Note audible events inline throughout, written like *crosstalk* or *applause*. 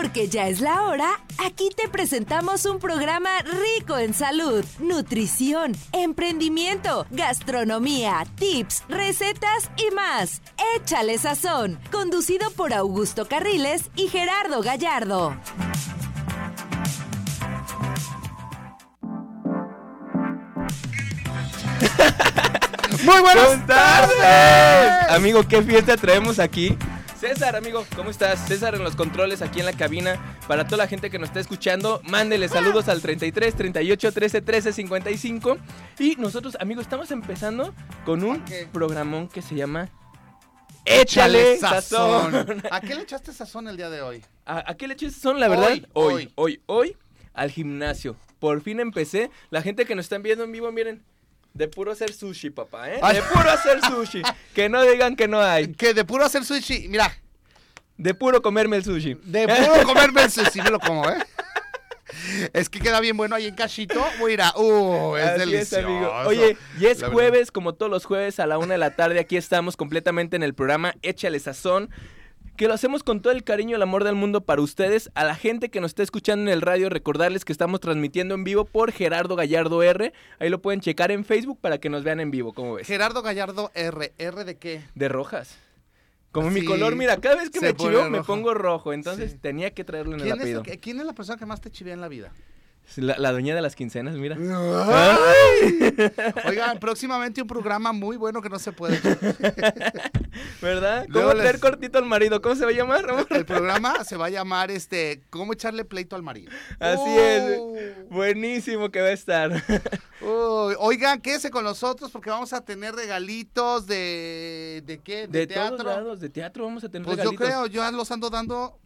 Porque ya es la hora, aquí te presentamos un programa rico en salud, nutrición, emprendimiento, gastronomía, tips, recetas y más. Échale sazón, conducido por Augusto Carriles y Gerardo Gallardo. Muy buenas tardes. Amigo, ¿qué fiesta traemos aquí? César, amigo, ¿cómo estás? César en los controles aquí en la cabina. Para toda la gente que nos está escuchando, mándele saludos al 33 38 13 13 55. Y nosotros, amigo, estamos empezando con un programón que se llama Échale Sazón. ¿A qué le echaste sazón el día de hoy? ¿A, a qué le echaste sazón, la verdad? Hoy, hoy, hoy. hoy, hoy, al gimnasio. Por fin empecé. La gente que nos están viendo en vivo, miren. De puro hacer sushi, papá, ¿eh? De puro hacer sushi. *laughs* que no digan que no hay. Que de puro hacer sushi, mira, De puro comerme el sushi. de puro comerme el sushi, me lo como, ¿eh? Es que queda bien bueno ahí en cachito. Voy a ir a... Uh, es Así delicioso. Oye, y es La verdad. jueves, como todos los jueves a la una de la tarde. Aquí estamos completamente en el programa Échale Sazón. Que lo hacemos con todo el cariño y el amor del mundo para ustedes. A la gente que nos está escuchando en el radio, recordarles que estamos transmitiendo en vivo por Gerardo Gallardo R. Ahí lo pueden checar en Facebook para que nos vean en vivo, ¿cómo ves? Gerardo Gallardo R. ¿R de qué? De rojas. Como mi color, mira, cada vez que me chiveo me pongo rojo. Entonces Sí. tenía que traerlo en el ¿Quién es, apellido. ¿Quién es la persona que más te chivea en la vida? La, la doña de las quincenas, mira. Oigan, próximamente un programa muy bueno que no se puede. *laughs* ¿Verdad? ¿Cómo les- traer cortito al marido? ¿Cómo se va a llamar, amor? El programa se va a llamar este ¿Cómo echarle pleito al marido? Así Uh. es. Buenísimo que va a estar. Oigan, quédese con nosotros porque vamos a tener regalitos de ¿de qué? De, teatro. todos lados, de teatro vamos a tener Pues yo regalitos. creo, yo los ando dando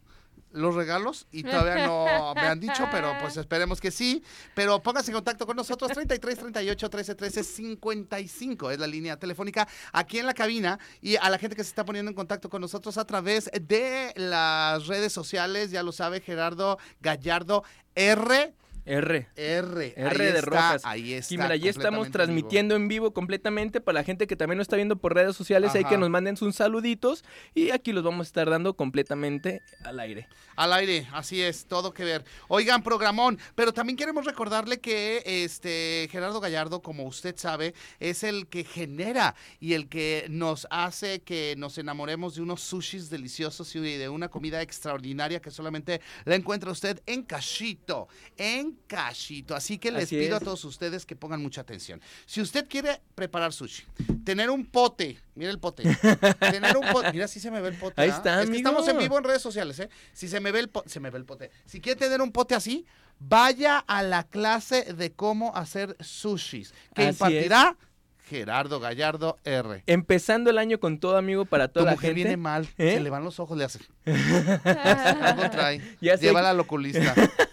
los regalos y todavía no *laughs* me han dicho, pero pues esperemos que sí. Pero póngase en contacto con nosotros 33 38 13 13 55 es la línea telefónica aquí en la cabina y a la gente que se está poniendo en contacto con nosotros a través de las redes sociales, ya lo sabe Gerardo Gallardo R R. R, R ahí de Rojas. Ahí está. Y mira, ya estamos transmitiendo en vivo completamente para la gente que también nos está viendo por redes sociales. Hay Ajá. que nos manden sus saluditos y aquí los vamos a estar dando completamente al aire. Al aire, así es, todo que ver. Oigan, programón, pero también queremos recordarle que este Gerardo Gallardo, como usted sabe, es el que genera y el que nos hace que nos enamoremos de unos sushis deliciosos y de una comida extraordinaria que solamente la encuentra usted en Cachito, en Cachito. Así que les Así pido es. a todos ustedes que pongan mucha atención. Si usted quiere preparar sushi, tener un pote, mira el pote, tener un pote, mira si se me ve el pote. Ahí ¿ah? está, Es que estamos en vivo en redes sociales, ¿eh? Si se me ve el pote, se me ve el pote. Si quiere tener un pote así, vaya a la clase de cómo hacer sushis, que Así impartirá Gerardo Gallardo R. Empezando el año con todo, amigo, para Tu toda la mujer gente. viene mal, ¿Eh? se le van los ojos, le hace. *laughs* Algo trae. Ya. Llévala al oculista. *laughs*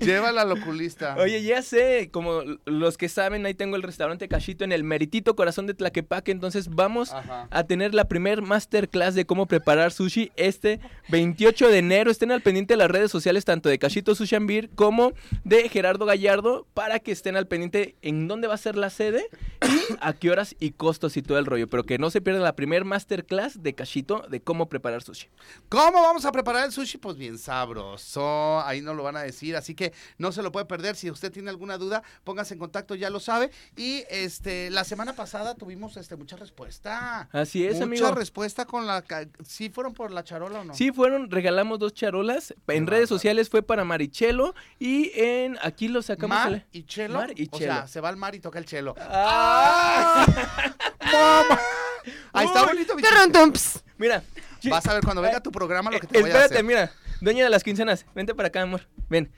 Llévala al oculista. Oye, ya sé, como los que saben, ahí tengo el restaurante Cachito en el meritito corazón de Tlaquepaque, entonces vamos Ajá. a tener la primer masterclass de cómo preparar sushi este 28 de enero. Estén al pendiente de las redes sociales tanto de Cachito Sushi and Beer como de Gerardo Gallardo para que estén al pendiente en dónde va a ser la sede y a qué horas y costos y todo el rollo, pero que no se pierdan la primer masterclass de Cachito de cómo preparar sushi. ¿Cómo vamos a preparar el sushi? Pues bien sabroso, ahí nos lo van a decir, así que no se lo puede perder. Si usted tiene alguna duda, póngase en contacto, ya lo sabe. Y este, la semana pasada tuvimos este mucha respuesta. Así es, mucha amigo. respuesta con la ¿Sí fueron por la charola o no? Sí, fueron, regalamos dos charolas. En Qué redes sociales fue para Marichelo y en aquí lo sacamos. Mar la- y chelo. Mar y O chelo. sea, se va al mar y toca el chelo. ¡Ah! ¡Mamá! Ahí está bonito, mi. Mira. Vas a ver cuando venga tu programa lo que te Eh, voy a Espérate, hacer. mira. Dueña de las quincenas, vente para acá, amor. Ven.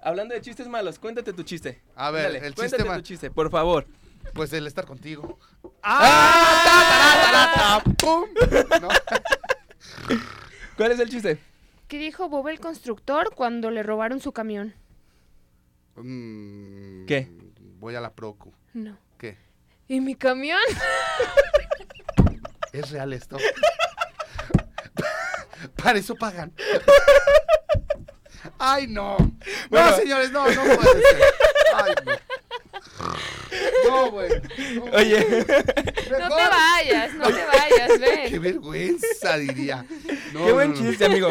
Hablando de chistes malos, cuéntate tu chiste. A ver, Dale, el cuéntate chiste tu chiste, por favor. Pues el estar contigo. ¡Ah! ¡Ah! ¡Pum! *laughs* ¿No? ¿Cuál es el chiste? ¿Qué dijo Bob el constructor cuando le robaron su camión? Mm, ¿Qué? Voy a la Procu. No. ¿Qué? ¿Y mi camión? *laughs* ¿Es real esto? *laughs* Para eso pagan. Ay, no. Bueno. No, señores, no, no puede ser. Ay, no. No, güey. no. Oye, No te vayas, no te vayas, Qué ven. vergüenza, diría. No, qué buen no, no. chiste, amigo.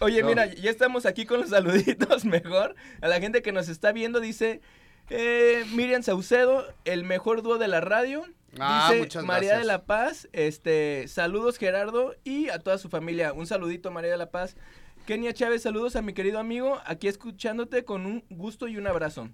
Oye, No. mira, ya estamos aquí con los saluditos *laughs* mejor. A la gente que nos está viendo dice eh, Miriam Saucedo, el mejor dúo de la radio. Ah, dice muchas María gracias. de la Paz, este, saludos Gerardo y a toda su familia. Un saludito María de la Paz. Kenia Chávez, saludos a mi querido amigo, aquí escuchándote con un gusto y un abrazo.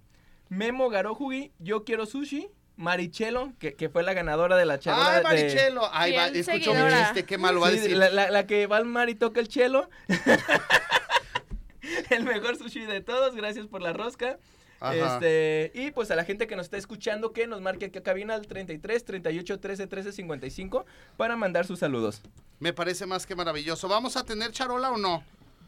Memo Garojugi, yo quiero sushi. Marichelo, que, que fue la ganadora de la charla Ay, de- Marichelo. Ay, va, escuchó mi chiste, qué malo va a decir. La, la- la que va al mar y toca el chelo. *laughs* el mejor sushi de todos, gracias por la rosca. Ajá. Este, y pues a la gente que nos está escuchando, que nos marque aquí a cabina al 33 38 13 13 55 para mandar sus saludos. Me parece más que maravilloso. ¿Vamos a tener charola o no?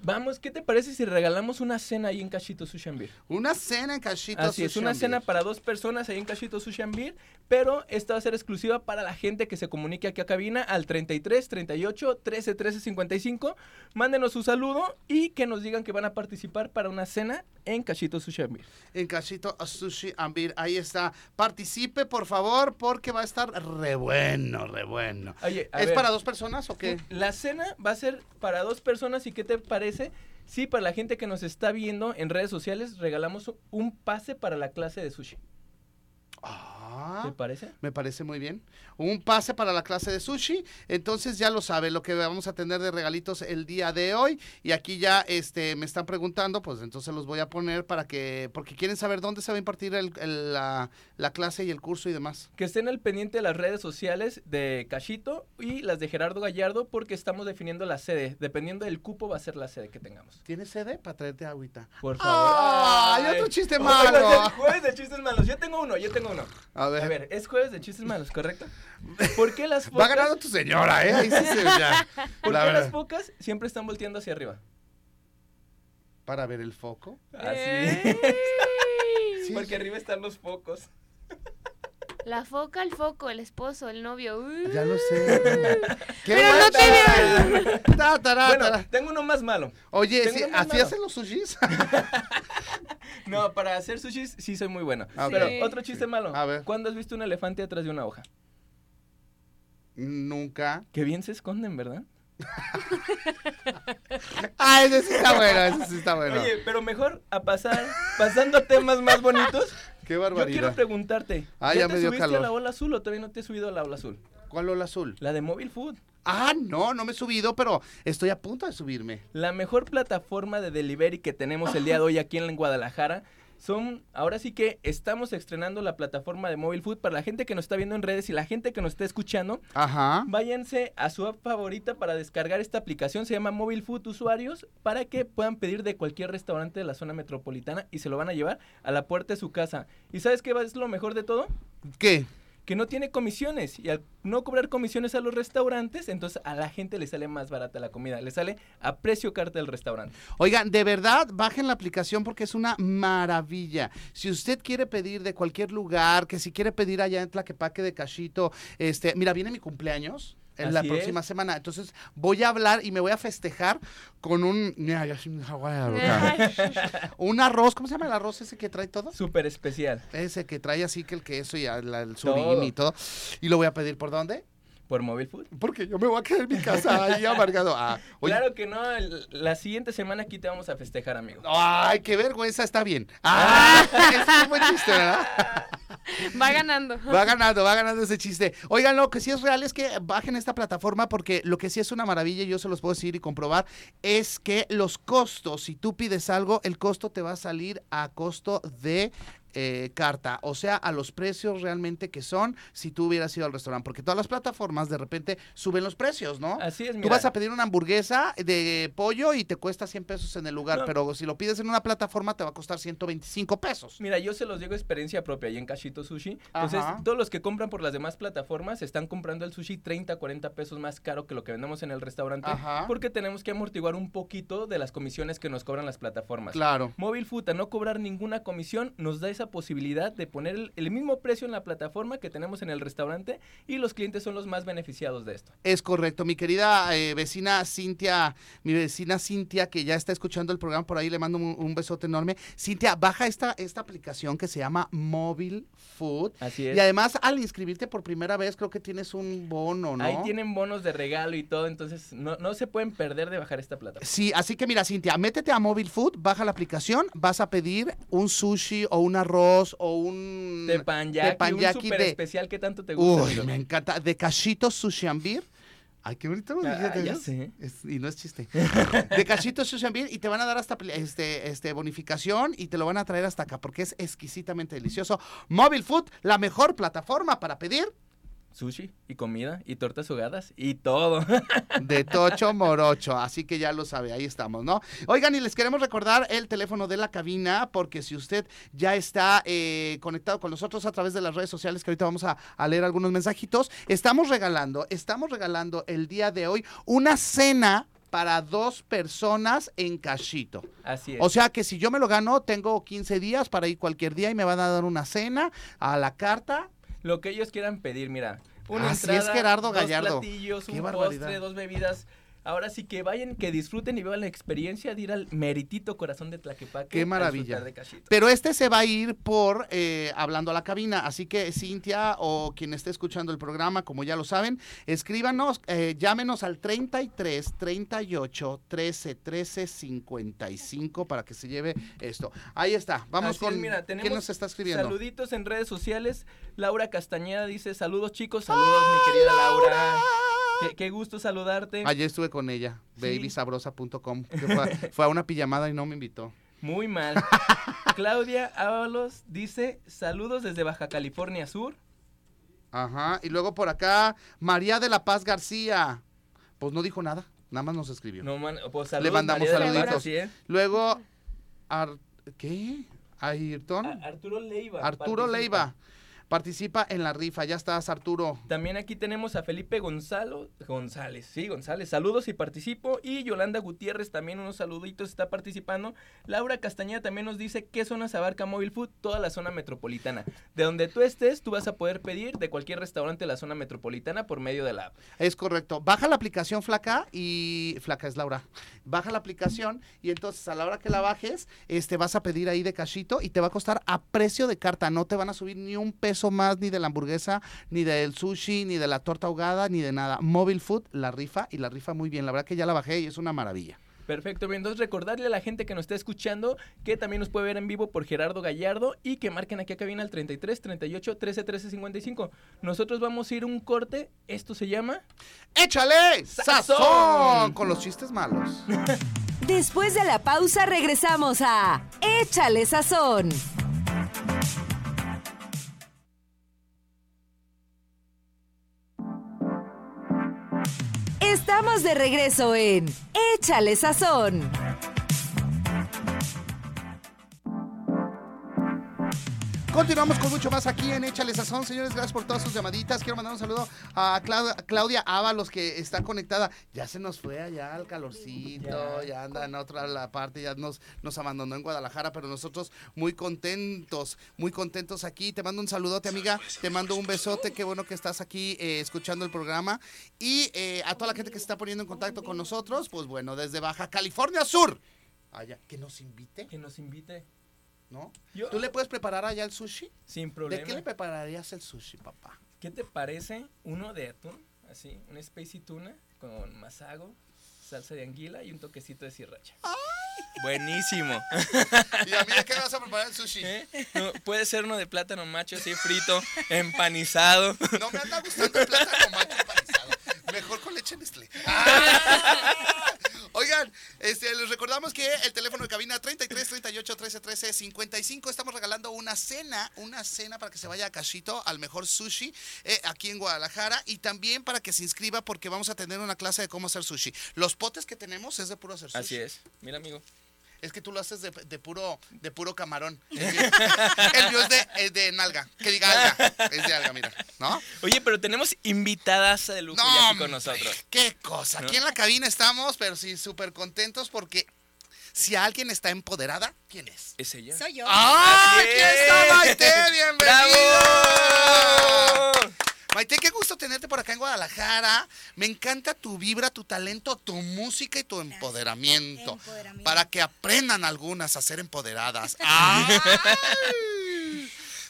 Vamos, ¿qué te parece si regalamos una cena ahí en Cachito Sushi and Beer? Una cena en Cachito Así es, una and cena Beer. para dos personas ahí en Cachito Sushi and Beer, pero esta va a ser exclusiva para la gente que se comunique aquí a cabina al 33 38 13 13 55. Mándenos su saludo y que nos digan que van a participar para una cena en Cachito Sushi and Beer. En Cachito Sushi and Beer. Ahí está. Participe, por favor, porque va a estar re bueno, re bueno. Oye, ¿Es ver, para dos personas o qué? La cena va a ser para dos personas y ¿qué te parece? Sí, para la gente que nos está viendo en redes sociales regalamos un pase para la clase de sushi. Ah. ¿Te parece? Me parece muy bien. Un pase para la clase de sushi. Entonces ya lo sabe lo que vamos a tener de regalitos el día de hoy. Y aquí ya este, me están preguntando, pues entonces los voy a poner para que, porque quieren saber dónde se va a impartir el- el- la, la clase y el curso y demás. Que estén al pendiente de las redes sociales de Cachito y las de Gerardo Gallardo porque estamos definiendo la sede. Dependiendo del cupo va a ser la sede que tengamos. ¿Tienes sede para traerte agüita? Por favor. ¡Ay, otro chiste malo! es jueves de chistes malos. Yo tengo uno, yo tengo uno. A ver, A ver, es jueves de chistes malos, ¿correcto? *laughs* ¿Por qué las va focas, ganando tu señora, ¿eh? Ahí sí se ya. *laughs* ¿por La qué las focas siempre están volteando hacia arriba? Para ver el foco. Así. *laughs* Sí. Porque arriba están los focos. La foca, el foco, el esposo, el novio. Uh. Ya lo sé. *laughs* ¡Qué Pero no! *laughs* Ta, tará, Bueno, tará. tengo uno más malo. Oye, tengo ¿sí- uno más ¿así malo. hacen los sushis? *laughs* No, para hacer sushis sí soy muy bueno. Ah, Pero otro chiste malo. A ver. ¿Cuándo has visto un elefante atrás de una hoja? Nunca. Qué bien se esconden, ¿verdad? Ah, ese sí está bueno, ese sí está bueno. Oye, pero mejor a pasar, pasando a temas más bonitos. Qué Yo quiero barbaridad. preguntarte. Ah, ya te me dio subiste calor. a la ola azul o todavía no te has subido a la ola azul? ¿Cuál ola azul? La de Mobile Food. Ah, no, no me he subido, pero estoy a punto de subirme. La mejor plataforma de delivery que tenemos el día de hoy aquí en Guadalajara. Son, ahora sí que estamos estrenando la plataforma de Mobile Food para la gente que nos está viendo en redes y la gente que nos está escuchando. Ajá. Váyanse a su app favorita para descargar esta aplicación. Se llama Mobile Food Usuarios para que puedan pedir de cualquier restaurante de la zona metropolitana y se lo van a llevar a la puerta de su casa. ¿Y sabes qué es lo mejor de todo? ¿Qué? Que no tiene comisiones. Y al no cobrar comisiones a los restaurantes, entonces a la gente le sale más barata la comida. Le sale a precio carta del restaurante. Oigan, de verdad, bajen la aplicación porque es una maravilla. Si usted quiere pedir de cualquier lugar, que si quiere pedir allá en Tlaquepaque de Cachito, este, mira, viene mi cumpleaños. En la próxima es. semana. Entonces voy a hablar y me voy a festejar con un. *laughs* Un arroz. ¿Cómo se llama el arroz ese que trae todo? Súper especial. Ese que trae así que el queso y el, surimi y todo. Y lo voy a pedir por dónde? Por Mobile Food. Porque yo me voy a quedar en mi casa ahí amargado. Ah, oye, Claro que no, la siguiente semana aquí te vamos a festejar, amigo. Ay, qué vergüenza, está bien. Ah, ese *laughs* es un buen chiste, ¿verdad? *laughs* Va ganando. Va ganando, va ganando ese chiste. Oigan, lo que sí es real es que bajen esta plataforma porque lo que sí es una maravilla, y yo se los puedo decir y comprobar, es que los costos, si tú pides algo, el costo te va a salir a costo de eh, carta, o sea, a los precios realmente que son si tú hubieras ido al restaurante, porque todas las plataformas de repente suben los precios, ¿no? Así es, Tú mira. vas a pedir una hamburguesa de pollo y te cuesta 100 pesos en el lugar, No. pero si lo pides en una plataforma te va a costar 125 pesos. Mira, yo se los digo experiencia propia ahí en Cachito Sushi. Entonces, Ajá. todos los que compran por las demás plataformas están comprando el sushi 30, 40 pesos más caro que lo que vendemos en el restaurante. Ajá. Porque tenemos que amortiguar un poquito de las comisiones que nos cobran las plataformas. Claro. Mobile Food, a no cobrar ninguna comisión, nos da esa esa posibilidad de poner el, el mismo precio en la plataforma que tenemos en el restaurante y los clientes son los más beneficiados de esto. Es correcto. Mi querida eh, vecina Cintia, mi vecina Cintia, que ya está escuchando el programa por ahí, le mando un, un besote enorme. Cintia, baja esta, esta aplicación que se llama Mobile Food. Así es. Y además, al inscribirte por primera vez, creo que tienes un bono, ¿no? Ahí tienen bonos de regalo y todo, entonces no, no se pueden perder de bajar esta plataforma. Sí, así que mira, Cintia, métete a Mobile Food, baja la aplicación, vas a pedir un sushi o un arroz o un Tepanyaki, tepanyaki un super de- especial que tanto te gusta. Uy, me encanta. De Cachitos Sushi and Beer. Ay, qué bonito lo Ah, ya sé. Es- y no es chiste. *laughs* De Cachitos Sushi and Beer y te van a dar hasta este, este bonificación y te lo van a traer hasta acá porque es exquisitamente delicioso. Mobile Food, la mejor plataforma para pedir Sushi y comida y tortas ahogadas y todo. *laughs* de Tocho Morocho. Así que ya lo sabe, ahí estamos, ¿no? Oigan, y les queremos recordar el teléfono de la cabina, porque si usted ya está eh, conectado con nosotros a través de las redes sociales, que ahorita vamos a, a leer algunos mensajitos, estamos regalando, estamos regalando el día de hoy una cena para dos personas en Cachito. Así es. O sea que si yo me lo gano, tengo 15 días para ir cualquier día y me van a dar una cena a la carta. Lo que ellos quieran pedir, mira. Una Así entrada, es, Gerardo dos Gallardo. platillos, Qué un barbaridad. postre, dos bebidas. Ahora sí que vayan, que disfruten y vean la experiencia de ir al meritito corazón de Tlaquepaque. Qué maravilla. de. Pero este se va a ir por eh, hablando a la cabina. Así que Cintia o quien esté escuchando el programa, como ya lo saben, escríbanos, eh, llámenos al 33 38 13 13 55 para que se lleve esto. Ahí está. Vamos Así es, con. mira, ¿Quién tenemos nos está escribiendo? Saluditos en redes sociales. Laura Castañeda dice, saludos chicos, saludos mi querida Laura. Qué, qué gusto saludarte. Ayer estuve con ella, Sí. babysabrosa.com, que fue, a- *laughs* fue a una pijamada y no me invitó. Muy mal. *laughs* Claudia Ábalos dice, saludos desde Baja California Sur. Ajá. Y luego por acá, María de la Paz García. Pues no dijo nada, nada más nos escribió. No, man, pues, saludos, mandamos María Paz, saluditos. Luego, Ar- ¿qué? Ayrton. Arturo Leiva. Arturo participa. Leiva. Participa en la rifa. Ya estás, Arturo. También aquí tenemos a Felipe Gonzalo, González, sí, González, saludos y participo. Y Yolanda Gutiérrez también unos saluditos está participando. Laura Castañeda también nos dice qué zonas abarca Mobile Food, toda la zona metropolitana. De donde tú estés, tú vas a poder pedir de cualquier restaurante de la zona metropolitana por medio de la app. Es correcto. Baja la aplicación Flaca y Flaca es Laura. Baja la aplicación y entonces a la hora que la bajes, este vas a pedir ahí de cachito y te va a costar a precio de carta. No te van a subir ni un peso más ni de la hamburguesa, ni del sushi, ni de la torta ahogada, ni de nada. Mobile Food la rifa y la rifa muy bien. La verdad que ya la bajé y es una maravilla. Perfecto, bien. Entonces recordarle a la gente que nos está escuchando que también nos puede ver en vivo por Gerardo Gallardo y que marquen aquí a cabina al 33 38 13 13 55. Nosotros vamos a ir un corte. Esto se llama ¡Échale! ¡Sazón! ¡Sazón! Con los chistes malos. Después de la pausa regresamos a Échale Sazón. Estamos de regreso en Échale Sazón. Continuamos con mucho más aquí en Échale Sazón, señores. Gracias por todas sus llamaditas. Quiero mandar un saludo a Clau- a Claudia Ábalos, que está conectada. Ya se nos fue allá al calorcito, Ya. ya, anda en otra la parte, ya nos, nos abandonó en Guadalajara, pero nosotros muy contentos, muy contentos aquí. Te mando un saludote, amiga. Te mando un besote. Qué bueno que estás aquí eh, escuchando el programa. Y eh, a toda la gente que se está poniendo en contacto con nosotros, pues bueno, desde Baja California Sur. Allá, que nos invite, que nos invite. ¿No? Yo- ¿Tú le puedes preparar allá el sushi? Sin ¿De problema. qué le prepararías el sushi, papá? ¿Qué te parece uno de atún? Así, un spicy tuna con masago, salsa de anguila y un toquecito de sriracha. Buenísimo. *laughs* ¿Y a mí de qué me vas a preparar el sushi? ¿Eh? No, puede ser uno de plátano macho así frito, *laughs* empanizado. No me anda gustando el plátano macho empanizado. Mejor con leche Nestlé. Ah. *laughs* Oigan, este, les recordamos que el teléfono de cabina 33 38 13 13 55 estamos regalando una cena, una cena para que se vaya a Cachito al mejor sushi eh, aquí en Guadalajara y también para que se inscriba porque vamos a tener una clase de cómo hacer sushi. Los potes que tenemos es de puro hacer sushi. Así es. Mira, amigo. Es que tú lo haces de, de puro de puro camarón. *laughs* El mío, es, de, es de nalga. Que diga alga. Es de alga, mira. ¿No? Oye, pero tenemos invitadas de lujo ya aquí con nosotros. Qué cosa. Aquí en la cabina estamos, pero sí, súper contentos porque si alguien está empoderada, ¿quién es? ¿Es ella? Soy yo. ¡Ah! ¡Aquí es. está Maite! *laughs* ¡Bienvenida! ¡Bravo! Maite, qué gusto tenerte por acá en Guadalajara. Me encanta tu vibra, tu talento, tu música y tu empoderamiento. Empoderamiento. Para que aprendan algunas a ser empoderadas. *laughs*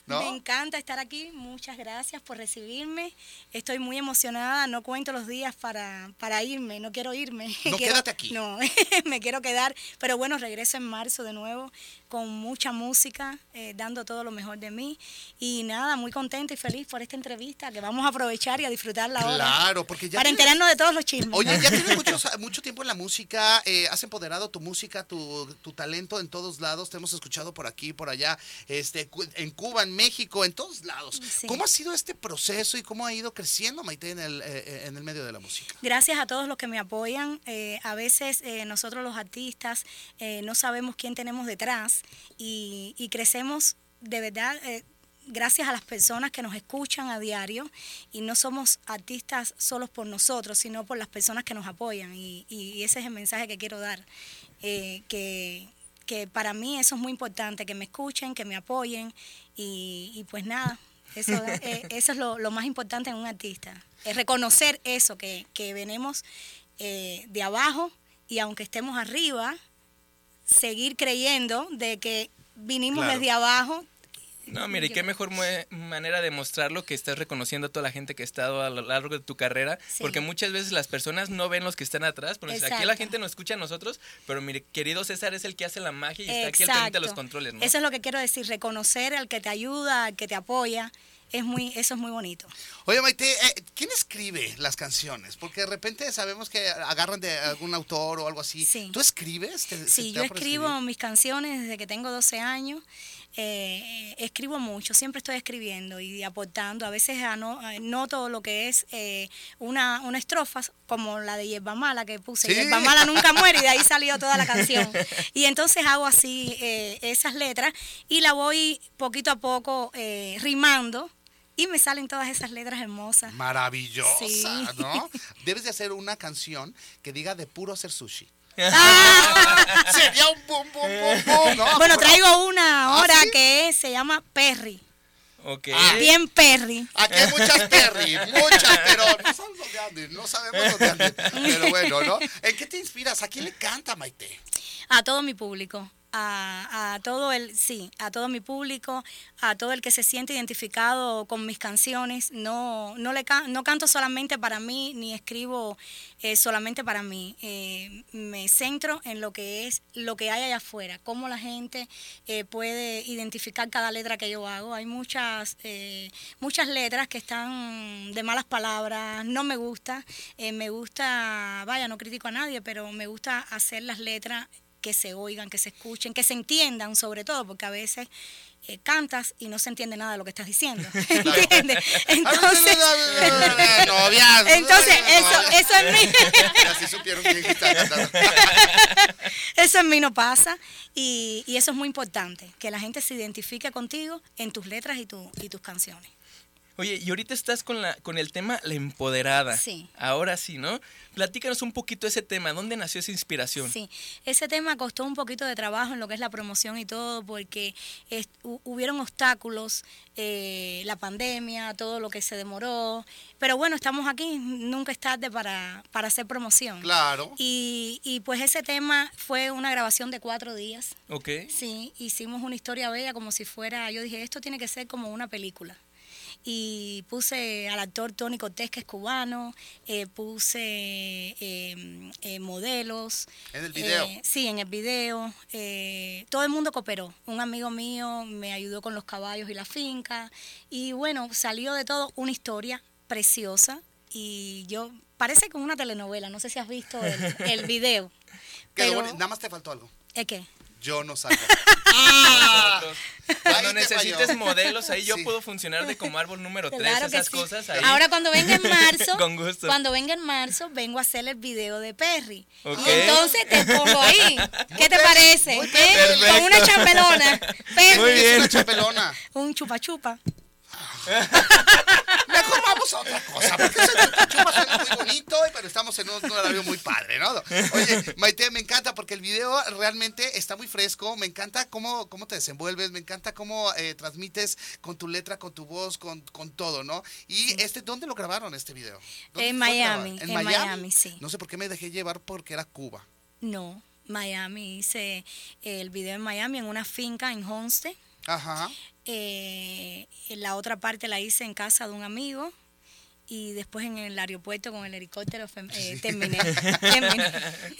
Me encanta estar aquí. Muchas gracias por recibirme. Estoy muy emocionada. No cuento los días para, para irme. No quiero irme. *laughs* No, Quiero- quédate aquí. No, *laughs* me quiero quedar. Pero bueno, regreso en marzo de nuevo con mucha música, eh, dando todo lo mejor de mí. Y nada, muy contenta y feliz por esta entrevista que vamos a aprovechar y a disfrutarla ahora. Claro, porque ya Para enterarnos de todos los chismes. Oye, ya tienes *laughs* mucho, mucho tiempo en la música, eh, has empoderado tu música, tu, tu talento en todos lados, te hemos escuchado por aquí, por allá, este, en Cuba, en México, en todos lados. Sí. ¿Cómo ha sido este proceso y cómo ha ido creciendo Maite en el, eh, eh, en el medio de la música? Gracias a todos los que me apoyan. Eh, a veces nosotros los artistas no sabemos quién tenemos detrás y, y crecemos de verdad eh, gracias a las personas que nos escuchan a diario y no somos artistas solos por nosotros, sino por las personas que nos apoyan y, y ese es el mensaje que quiero dar. eh, que, que para mí eso es muy importante, que me escuchen, que me apoyen y, y pues nada, eso, *laughs* eh, eso es lo, lo más importante en un artista, es reconocer eso, que, que venimos eh, de abajo y aunque estemos arriba, seguir creyendo de que vinimos Claro. desde abajo. No, mire, qué mejor manera de mostrarlo que estás reconociendo a toda la gente que ha estado a lo largo de tu carrera, Sí. porque muchas veces las personas no ven los que están atrás, dices, aquí la Exacto. gente nos escucha a nosotros, pero mire, querido César es el que hace la magia y está aquí al pendiente de los controles, ¿no? Eso es lo que quiero decir, reconocer al que te ayuda, al que te apoya, es muy, eso es muy bonito. Oye, Maite, eh, ¿quién escribe las canciones? Porque de repente sabemos que agarran de algún autor o algo así. Sí. ¿Tú escribes? ¿Te- Sí, te yo escribo mis canciones desde que tengo 12 años. Eh, escribo mucho, siempre estoy escribiendo y aportando. A veces ano- eh, noto lo que es eh, una, una estrofa, como la de Yerba Mala que puse. Sí. Yerba Mala nunca *laughs* muere y de ahí salió toda la canción. Y entonces hago así eh, esas letras y la voy poquito a poco eh, rimando y me salen todas esas letras hermosas. Maravillosa, Sí. ¿no? Debes de hacer una canción que diga de puro hacer sushi. Ah. *laughs* Sería un boom, boom, boom, boom, ¿no? Bueno, traigo una ¿Ah, ahora sí? que es- se llama Perry. Ok. Ah, Bien Perry. Aquí hay muchas Perry, muchas, pero no sabemos dónde anden, no sabemos dónde anden. Pero bueno, ¿no? ¿En qué te inspiras? ¿A quién le canta, Maite? A todo mi público. A, a todo el, sí, a todo mi público, a todo el que se siente identificado con mis canciones. No, no, le no canto solamente para mí, ni escribo eh, solamente para mí. Eh, me centro en lo que es lo que hay allá afuera, cómo la gente eh, puede identificar cada letra que yo hago. Hay muchas, eh, muchas letras que están de malas palabras, no me gusta. Eh, me gusta, vaya, no critico a nadie, pero me gusta hacer las letras que se oigan, que se escuchen, que se entiendan sobre todo, porque a veces eh, cantas y no se entiende nada de lo que estás diciendo. ¿Entiendes? Entonces, entonces eso, eso en mí, eso en mí no pasa y, y eso es muy importante, que la gente se identifique contigo en tus letras y, tu, y tus canciones. Oye, y ahorita estás con la con el tema La Empoderada. Sí. Ahora sí, ¿no? Platícanos un poquito ese tema, ¿dónde nació esa inspiración? Sí, ese tema costó un poquito de trabajo en lo que es la promoción y todo, porque es- hu- hubieron obstáculos, eh, la pandemia, todo lo que se demoró, pero bueno, estamos aquí, nunca es tarde para, para hacer promoción. Claro. Y, y pues ese tema fue una grabación de cuatro días. Ok. Sí, hicimos una historia bella como si fuera, yo dije, esto tiene que ser como una película. Y puse al actor Tony Cortés, que es cubano, eh, puse eh, eh, modelos. En el video. Eh, sí, en el video. eh, todo el mundo cooperó. Un amigo mío me ayudó con los caballos y la finca. Y bueno, salió de todo una historia preciosa. Y yo, parece como una telenovela, no sé si has visto el, el *laughs* video. Pero, nada más te faltó algo. ¿Es qué? Yo no salgo. ¡Ah! Cuando Ahí te necesites modelos, ahí yo Sí. puedo funcionar de como árbol número 3, Claro esas sí. cosas ahí. Ahora cuando venga en marzo, *laughs* Con gusto. cuando venga en marzo, vengo a hacer el video de Perry. Y entonces te pongo ahí. ¿Qué te parece? ¿Eh? Perry. Con una chapelona. Perry. Muy Es bien. una chapelona. Un chupa chupa. *laughs* Vamos a otra cosa, porque eso de Tachuma suena muy bonito, pero estamos en un, un horario muy padre, ¿no? Oye, Maite, me encanta porque el video realmente está muy fresco, me encanta cómo, cómo te desenvuelves, me encanta cómo eh, transmites con tu letra, con tu voz, con, con todo, ¿no? Y este, ¿dónde lo grabaron este video? ¿Dónde En Miami, en Miami, sí. No sé por qué me dejé llevar porque era Cuba. No, Miami. Hice el video en Miami, en una finca en Homestead. Ajá. Eh, la otra parte la hice en casa de un amigo. Y después en el aeropuerto con el helicóptero eh, terminé. *laughs* terminé.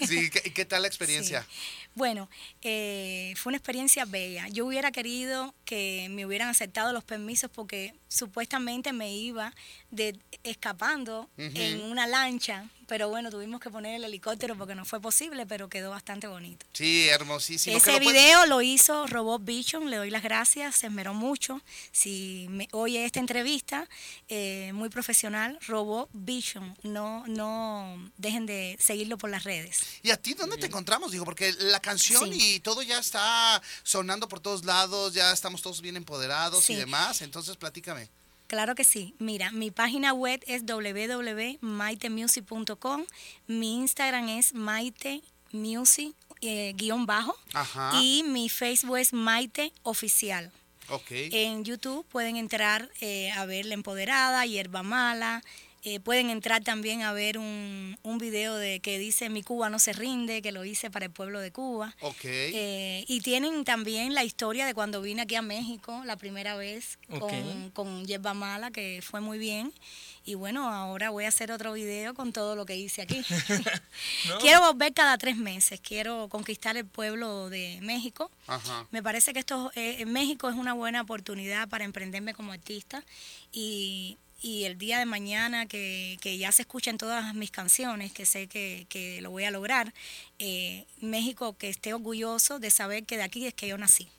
Sí, ¿qué, qué tal la experiencia? Sí. Bueno, eh, fue una experiencia bella. Yo hubiera querido que me hubieran aceptado los permisos porque supuestamente me iba de escapando en una lancha, pero bueno, tuvimos que poner el helicóptero porque no fue posible, pero quedó bastante bonito. Sí, hermosísimo. ¿Qué Ese lo video lo hizo Robot Vision, le doy las gracias, se esmeró mucho. Si me oye esta entrevista, eh, muy profesional, Robot Vision, no, no dejen de seguirlo por las redes. ¿Y a ti dónde te encontramos? Digo, porque la canción Sí. y todo ya está sonando por todos lados, ya estamos todos bien empoderados y demás, entonces platícame. Claro que sí. Mira, mi página web es www.maitemusic.com. Mi Instagram es maitemusic eh, guion bajo. Ajá. Y mi Facebook es Maite Oficial. Ok. En YouTube pueden entrar eh, a ver La Empoderada, Hierba Mala. Eh, pueden entrar también a ver un, un video de que dice Mi Cuba no se rinde, que lo hice para el pueblo de Cuba. ok. Eh, y tienen también la historia de cuando vine aquí a México la primera vez Ok. con, con Yerba Mala, que fue muy bien. Y bueno, ahora voy a hacer otro video con todo lo que hice aquí. *laughs* *laughs* No. Quiero volver cada tres meses, quiero conquistar el pueblo de México. Ajá. Me parece que esto eh, en México es una buena oportunidad para emprenderme como artista y, y el día de mañana que, que ya se escuchen todas mis canciones, que sé que, que lo voy a lograr, eh, México que esté orgulloso de saber que de aquí es que yo nací.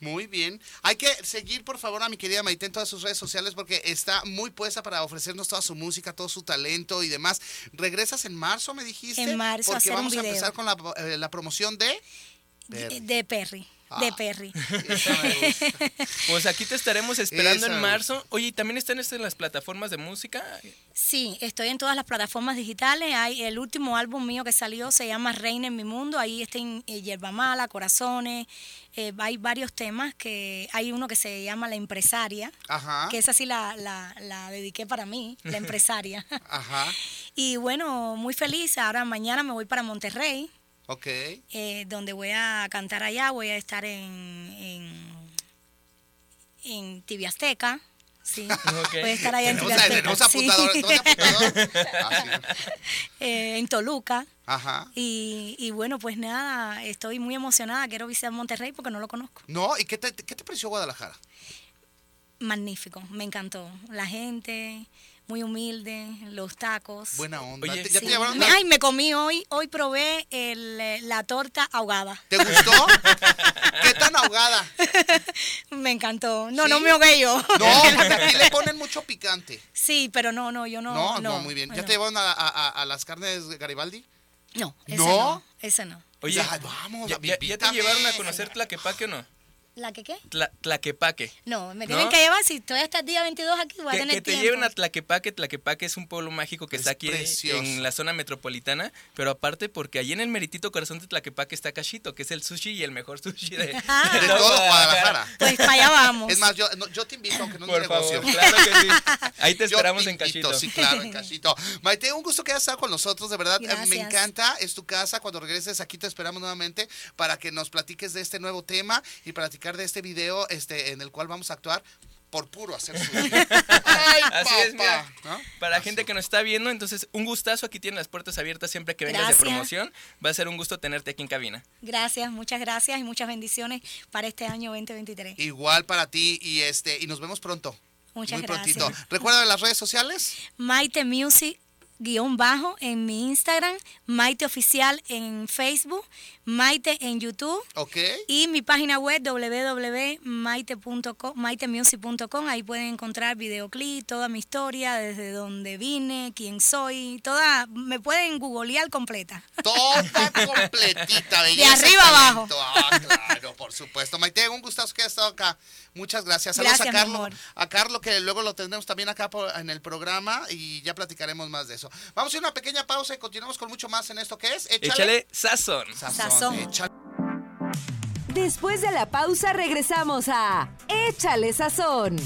Muy bien. Hay que seguir, por favor, a mi querida Maite en todas sus redes sociales porque está muy puesta para ofrecernos toda su música, todo su talento y demás. ¿Regresas en marzo, me dijiste? En marzo a Porque hacer un vamos a empezar con la, eh, la promoción de... De, de Perry, de Ah. Perry. *laughs* Me gusta. Pues aquí te estaremos esperando Esa en marzo. Oye, ¿y también están en las plataformas de música? Sí, estoy en todas las plataformas digitales. Hay el último álbum mío que salió se llama Reina en mi mundo. Ahí está en eh, Yerba Mala, Corazones. eh, hay varios temas que hay uno que se llama La empresaria, Ajá. que esa sí la, la, la dediqué para mí, La *laughs* empresaria. Ajá. *laughs* y bueno, muy feliz. Ahora mañana me voy para Monterrey, Ok. eh, donde voy a cantar allá. Voy a estar en, en, en Tibiasteca. Sí, *laughs* voy a estar allá en Tibiasteca. sí. *laughs* Ah, sí. eh, en Toluca. Ajá. Y, y bueno, pues nada, estoy muy emocionada. Quiero visitar Monterrey porque no lo conozco. No, ¿y qué te, qué te pareció Guadalajara? Magnífico, me encantó. La gente, muy humilde, los tacos. Buena onda. Oye, ¿Te- ¿Ya Sí. te llevaron Me- Ay, me comí hoy, hoy probé el, eh, la torta ahogada. ¿Te gustó? *laughs* ¿Qué tan ahogada? *laughs* Me encantó. No, no me ahogué yo. No, *laughs* porque aquí le ponen mucho picante. Sí, pero no, no, yo no. No, no, muy bien. ¿Ya no. te llevaron a, a- a las carnes Garibaldi? No, ese ¿No? no. Ese no. Oye, Ya, vamos, ¿ya, ya- ya invítame. te llevaron a conocer Tlaquepaque o no? ¿La que qué? Tla- Tlaquepaque. No, me ¿No? tienen que llevar. Si estoy hasta el día 22 aquí, voy a Que, tener que te tiempo. lleven a Tlaquepaque. Tlaquepaque es un pueblo mágico que Es está aquí precioso. en la zona metropolitana, pero aparte porque allí en el meritito corazón de Tlaquepaque está Cachito, que es el sushi y el mejor sushi de, *laughs* Ah. De todo Guadalajara. Pues para allá vamos. Es más, yo, no, yo te invito, aunque no es Por mi negocio. favor, claro que sí. Ahí te Yo esperamos en Cachito. Sí, claro, en Cachito. Maite, un gusto que hayas estado con nosotros, de verdad. eh, Me encanta, es tu casa. Cuando regreses aquí te esperamos nuevamente para que nos platiques de este nuevo tema y platicar de este video este, en el cual vamos a actuar por puro hacer sushi. *laughs* ¡Ay, *laughs* Así es, mira. ¿No? Para la Así. gente que nos está viendo, entonces un gustazo, aquí tienen las puertas abiertas siempre que vengas de promoción. Va a ser un gusto tenerte aquí en cabina. Gracias, muchas gracias y muchas bendiciones para este año 2023. Igual para ti y este y nos vemos pronto. Muchas Muy gracias. prontito. Recuerda las redes sociales. Maite Music guion bajo en mi Instagram, Maite Oficial en Facebook, Maite en YouTube y mi página web www.maite.com, maitemusic.com. Ahí pueden encontrar videoclip, toda mi historia, desde dónde vine, quién soy, toda, me pueden googlear completa. Toda *laughs* completita, De arriba abajo. Ah, claro, por supuesto. Maite, un gustazo que has estado acá. Muchas gracias. Saludos Gracias, a Carlos. A Carlos, que luego lo tendremos también acá por- en el programa y ya platicaremos más de eso. Vamos a ir a una pequeña pausa y continuamos con mucho más en esto que es. Échale sazón. Sazón. Sazón. Échale. Después de la pausa regresamos a Échale Sazón.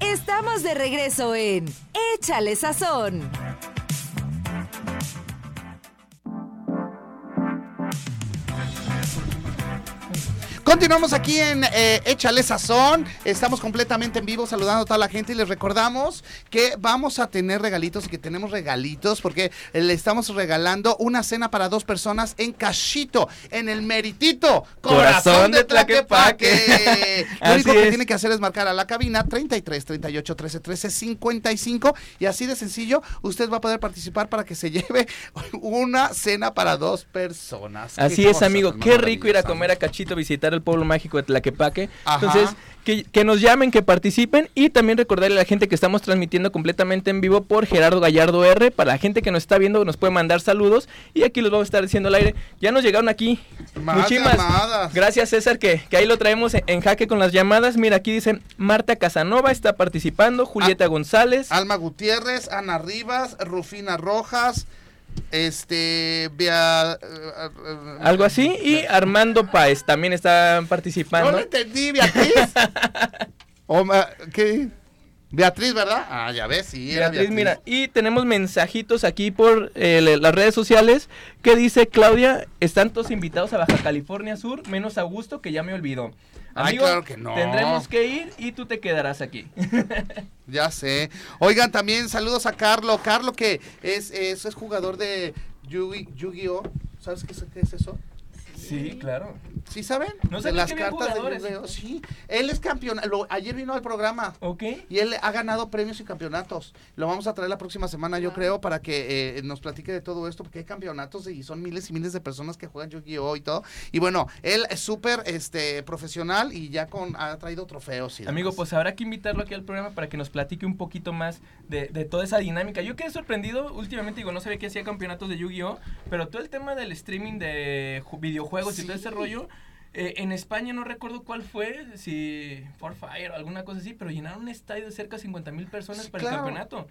Estamos de regreso en Échale Sazón. Continuamos aquí en eh, Échale Sazón. Estamos completamente en vivo saludando a toda la gente y les recordamos que vamos a tener regalitos y que tenemos regalitos porque le estamos regalando una cena para dos personas en Cachito, en el meritito Corazón de Tlaquepaque. Lo *laughs* único que tiene que hacer es marcar a la cabina 33 38 13 13 55 y así de sencillo usted va a poder participar para que se *laughs* lleve una cena para dos personas. Así es, amigo. Qué rico ir a comer a Cachito, visitar el pueblo mágico de Tlaquepaque. Ajá. Entonces, que, que nos llamen, que participen y también recordarle a la gente que estamos transmitiendo completamente en vivo por Gerardo Gallardo R. Para la gente que nos está viendo, nos puede mandar saludos y aquí los vamos a estar diciendo al aire. Ya nos llegaron aquí. Más Muchísimas llamadas. gracias, César, que, que ahí lo traemos en, en jaque con las llamadas. Mira, aquí dice Marta Casanova está participando, Julieta González. Alma Gutiérrez, Ana Rivas, Rufina Rojas, este, eh, eh, Algo así. Y Armando Paez también está No participando. lo entendí, Beatriz. *laughs* ¿Qué? Beatriz, ¿verdad? Ah, ya ves, sí. era Beatriz, mira, y tenemos mensajitos aquí por eh, las redes sociales que dice Claudia, están todos invitados a Baja California Sur, menos Augusto que ya me olvidó. Ay, claro que no. Tendremos que ir y tú te quedarás aquí. *laughs* Ya sé. Oigan, también saludos a Carlo. Carlo que es, es, es jugador de Yu- Yu-Gi-Oh. ¿Sabes qué es, qué es eso? Sí, claro. ¿Sí saben? No de sabía las cartas de. Yu-Gi-Oh. Sí. Él es campeón. lo- ayer vino al programa. Ok. Y él ha ganado premios y campeonatos. Lo vamos a traer la próxima semana, yo creo, para que eh, nos platique de todo esto, porque hay campeonatos y son miles y miles de personas que juegan Yu-Gi-Oh! y todo. Y bueno, él es súper este, profesional y ya con ha traído trofeos. Y Amigo, demás. pues habrá que invitarlo aquí al programa para que nos platique un poquito más de, de toda esa dinámica. Yo quedé sorprendido, últimamente digo, no sabía que hacía campeonatos de Yu-Gi-Oh! Pero todo el tema del streaming de ju- videojuegos y todo ese rollo, eh, en España no recuerdo cuál fue, si Forfire o alguna cosa así, pero llenaron un estadio de cerca de 50 mil personas Sí, para claro. el campeonato.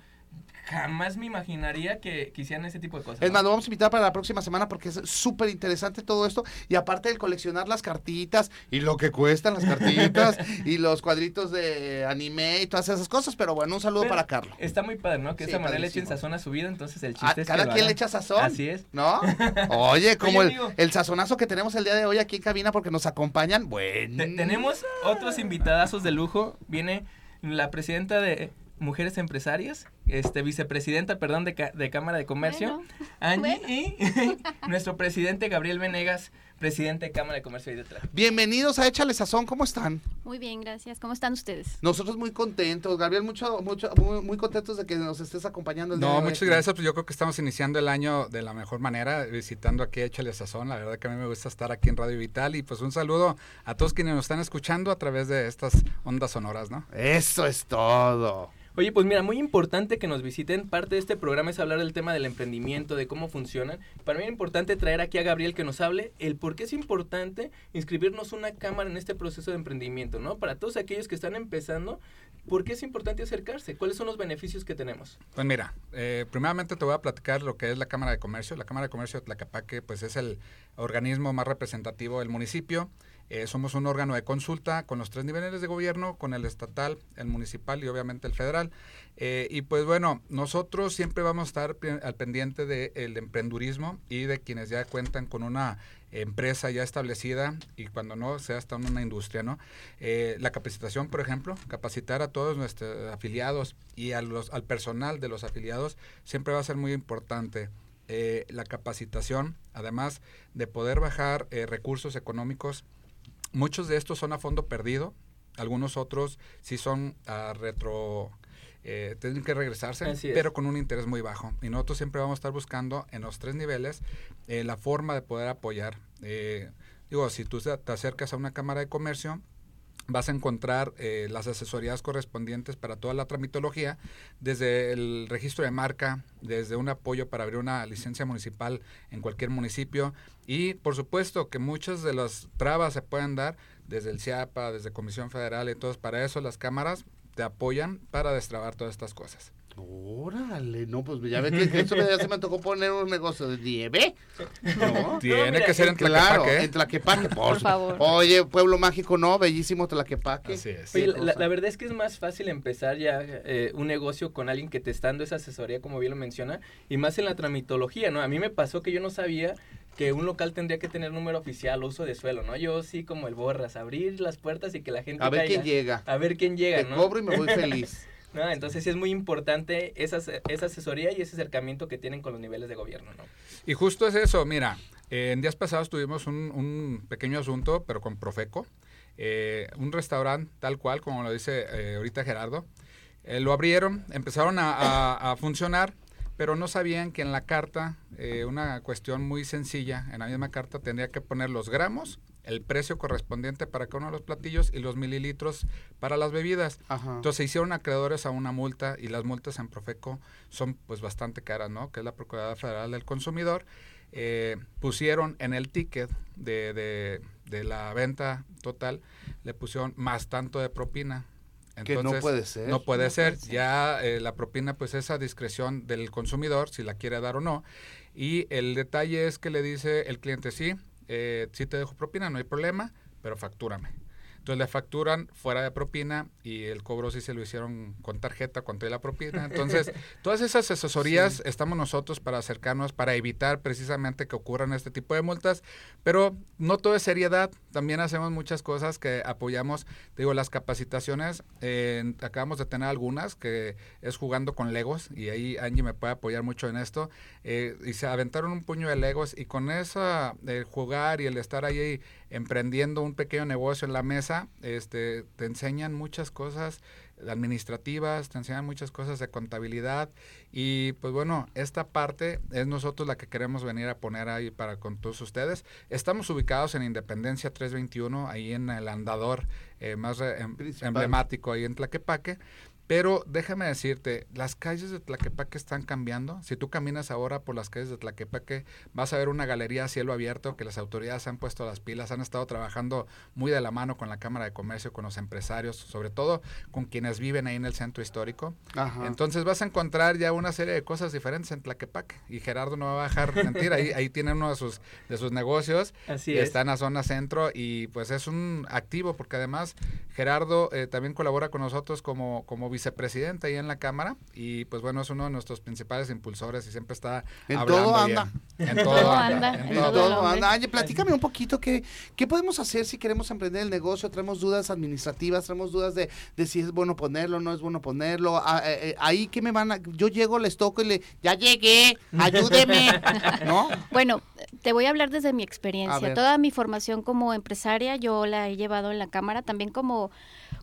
Jamás me imaginaría que, que hicieran ese tipo de cosas. Es más, lo vamos a invitar para la próxima semana porque es súper interesante todo esto. Y aparte del coleccionar las cartitas y lo que cuestan las cartitas *laughs* y los cuadritos de anime y todas esas cosas. Pero bueno, un saludo Pero para Carlos. Está muy padre, ¿no? Que Sí, esa manera le echen sazón a su vida, entonces el Ah, chiste es que cada quien le echa sazón. Así es. ¿No? *laughs* Oye, como Oye, el, el sazonazo que tenemos el día de hoy aquí en cabina porque nos acompañan. Bueno. Te- tenemos otros invitadazos de lujo. Viene la presidenta de Mujeres Empresarias, este vicepresidenta, perdón, de, de Cámara de Comercio, Bueno, Angie, bueno. y *laughs* nuestro presidente Gabriel Venegas, presidente de Cámara de Comercio ahí detrás. Bienvenidos a Échale Sazón, ¿cómo están? Muy bien, gracias. ¿Cómo están ustedes? Nosotros muy contentos, Gabriel, mucho, mucho, muy, muy contentos de que nos estés acompañando el día de No, hoy muchas gracias. Pues yo creo que estamos iniciando el año de la mejor manera, visitando aquí a Échale Sazón. La verdad que a mí me gusta estar aquí en Radio Vital. Y pues un saludo a todos quienes nos están escuchando a través de estas ondas sonoras, ¿no? Eso es todo. Oye, pues mira, muy importante que nos visiten. Parte de este programa es hablar del tema del emprendimiento, de cómo funcionan. Para mí es importante traer aquí a Gabriel que nos hable el por qué es importante inscribirnos una cámara en este proceso de emprendimiento, ¿no? Para todos aquellos que están empezando, ¿por qué es importante acercarse? ¿Cuáles son los beneficios que tenemos? Pues mira, eh, primeramente te voy a platicar lo que es la Cámara de Comercio. La Cámara de Comercio de Tlaquepaque pues es el organismo más representativo del municipio. Eh, somos un órgano de consulta con los tres niveles de gobierno, con el estatal, el municipal y obviamente el federal. Eh, y pues bueno, nosotros siempre vamos a estar al pendiente del emprendurismo y de quienes ya cuentan con una empresa ya establecida y cuando no sea hasta una industria, ¿no? Eh, la capacitación, por ejemplo, capacitar a todos nuestros afiliados y al personal de los afiliados siempre va a ser muy importante. Eh, la capacitación, además de poder bajar eh, recursos económicos, muchos de estos son a fondo perdido algunos otros sí son a retro eh, tienen que regresarse, pero con un interés muy bajo. Y nosotros siempre vamos a estar buscando en los tres niveles eh, la forma de poder apoyar. Eh, digo, si tú te acercas a una cámara de comercio, vas a encontrar eh, las asesorías correspondientes para toda la tramitología, desde el registro de marca, desde un apoyo para abrir una licencia municipal en cualquier municipio y por supuesto que muchas de las trabas se pueden dar desde el CIAPA, desde Comisión Federal y todos. Para eso las cámaras te apoyan para destrabar todas estas cosas. Órale, no, pues ya ves que, eso *laughs* ya se me tocó poner un negocio de nieve. ¿No? Tiene mira, que ser en Claro, Tlaquepaque. ¿eh? en Tlaquepaque, por, Por favor. Oye, pueblo mágico, no, bellísimo Tlaquepaque. Así es. Oye, la, verdad es que es más fácil empezar ya eh, un negocio con alguien que te está dando esa asesoría, como bien lo menciona, y más en la tramitología, ¿no? A mí me pasó que yo no sabía que un local tendría que tener número oficial, uso de suelo, ¿no? Yo sí como el borras, abrir las puertas y que la gente A ver caiga. quién llega. A ver quién llega, Te ¿no? cobro y me voy *laughs* feliz. No, entonces sí es muy importante esa, esa asesoría y ese acercamiento que tienen con los niveles de gobierno, ¿no? Y justo es eso, mira, eh, en días pasados tuvimos un, un pequeño asunto, pero con Profeco, eh, un restaurante tal cual, como lo dice eh, ahorita Gerardo, Eh, lo abrieron, empezaron a, a- a funcionar, pero no sabían que en la carta, eh, una cuestión muy sencilla, en la misma carta tendría que poner los gramos, el precio correspondiente para cada uno de los platillos y los mililitros para las bebidas. Ajá. Entonces se hicieron acreedores a una multa y las multas en Profeco son pues bastante caras, ¿no? Que es la Procuraduría Federal del Consumidor. Eh, pusieron en el ticket de, de- de la venta total, le pusieron más tanto de propina. Que no puede ser. No puede No ser. puede ser. Ya eh, la propina pues es a discreción del consumidor si la quiere dar o no. Y el detalle es que le dice el cliente, sí, eh, sí te dejo propina, no hay problema, pero factúrame. Entonces le facturan fuera de propina y el cobro sí se lo hicieron con tarjeta, con toda la propina. Entonces, *laughs* todas esas asesorías estamos nosotros para acercarnos, para evitar precisamente que ocurran este tipo de multas, pero no todo es seriedad. También hacemos muchas cosas que apoyamos. Te Digo, las capacitaciones, eh, acabamos de tener algunas que es jugando con Legos y ahí Angie me puede apoyar mucho en esto. Eh, y se aventaron un puño de Legos y con esa, el jugar y el estar ahí emprendiendo un pequeño negocio en la mesa, este, te enseñan muchas cosas administrativas, te enseñan muchas cosas de contabilidad y pues bueno, esta parte es nosotros la que queremos venir a poner ahí para con todos ustedes. Estamos ubicados en Independencia 321, ahí en el andador eh, más re- em- emblemático ahí en Tlaquepaque. Pero déjame decirte, las calles de Tlaquepaque están cambiando. Si tú caminas ahora por las calles de Tlaquepaque, vas a ver una galería a cielo abierto que las autoridades han puesto las pilas, han estado trabajando muy de la mano con la Cámara de Comercio, con los empresarios, sobre todo con quienes viven ahí en el centro histórico. Ajá. Entonces vas a encontrar ya una serie de cosas diferentes en Tlaquepaque. Y Gerardo no va a dejar *laughs* mentir, ahí, ahí tiene uno de sus, de sus negocios. Así es. Está en la zona centro y pues es un activo porque además Gerardo eh, también colabora con nosotros como, como vicepresidente ahí en la Cámara y pues bueno, es uno de nuestros principales impulsores y siempre está En hablando todo bien. anda. En todo todo anda. anda, en En todo anda. Oye, platícame un poquito qué, qué podemos hacer si queremos emprender el negocio, tenemos dudas administrativas, tenemos dudas de, de si es bueno ponerlo, no es bueno ponerlo. Ah, eh, eh, ahí que me van a, yo llego, les toco y le, ya llegué, ayúdeme, *laughs* ¿no? Bueno, te voy a hablar desde mi experiencia. Toda mi formación como empresaria yo la he llevado en la cámara. También como,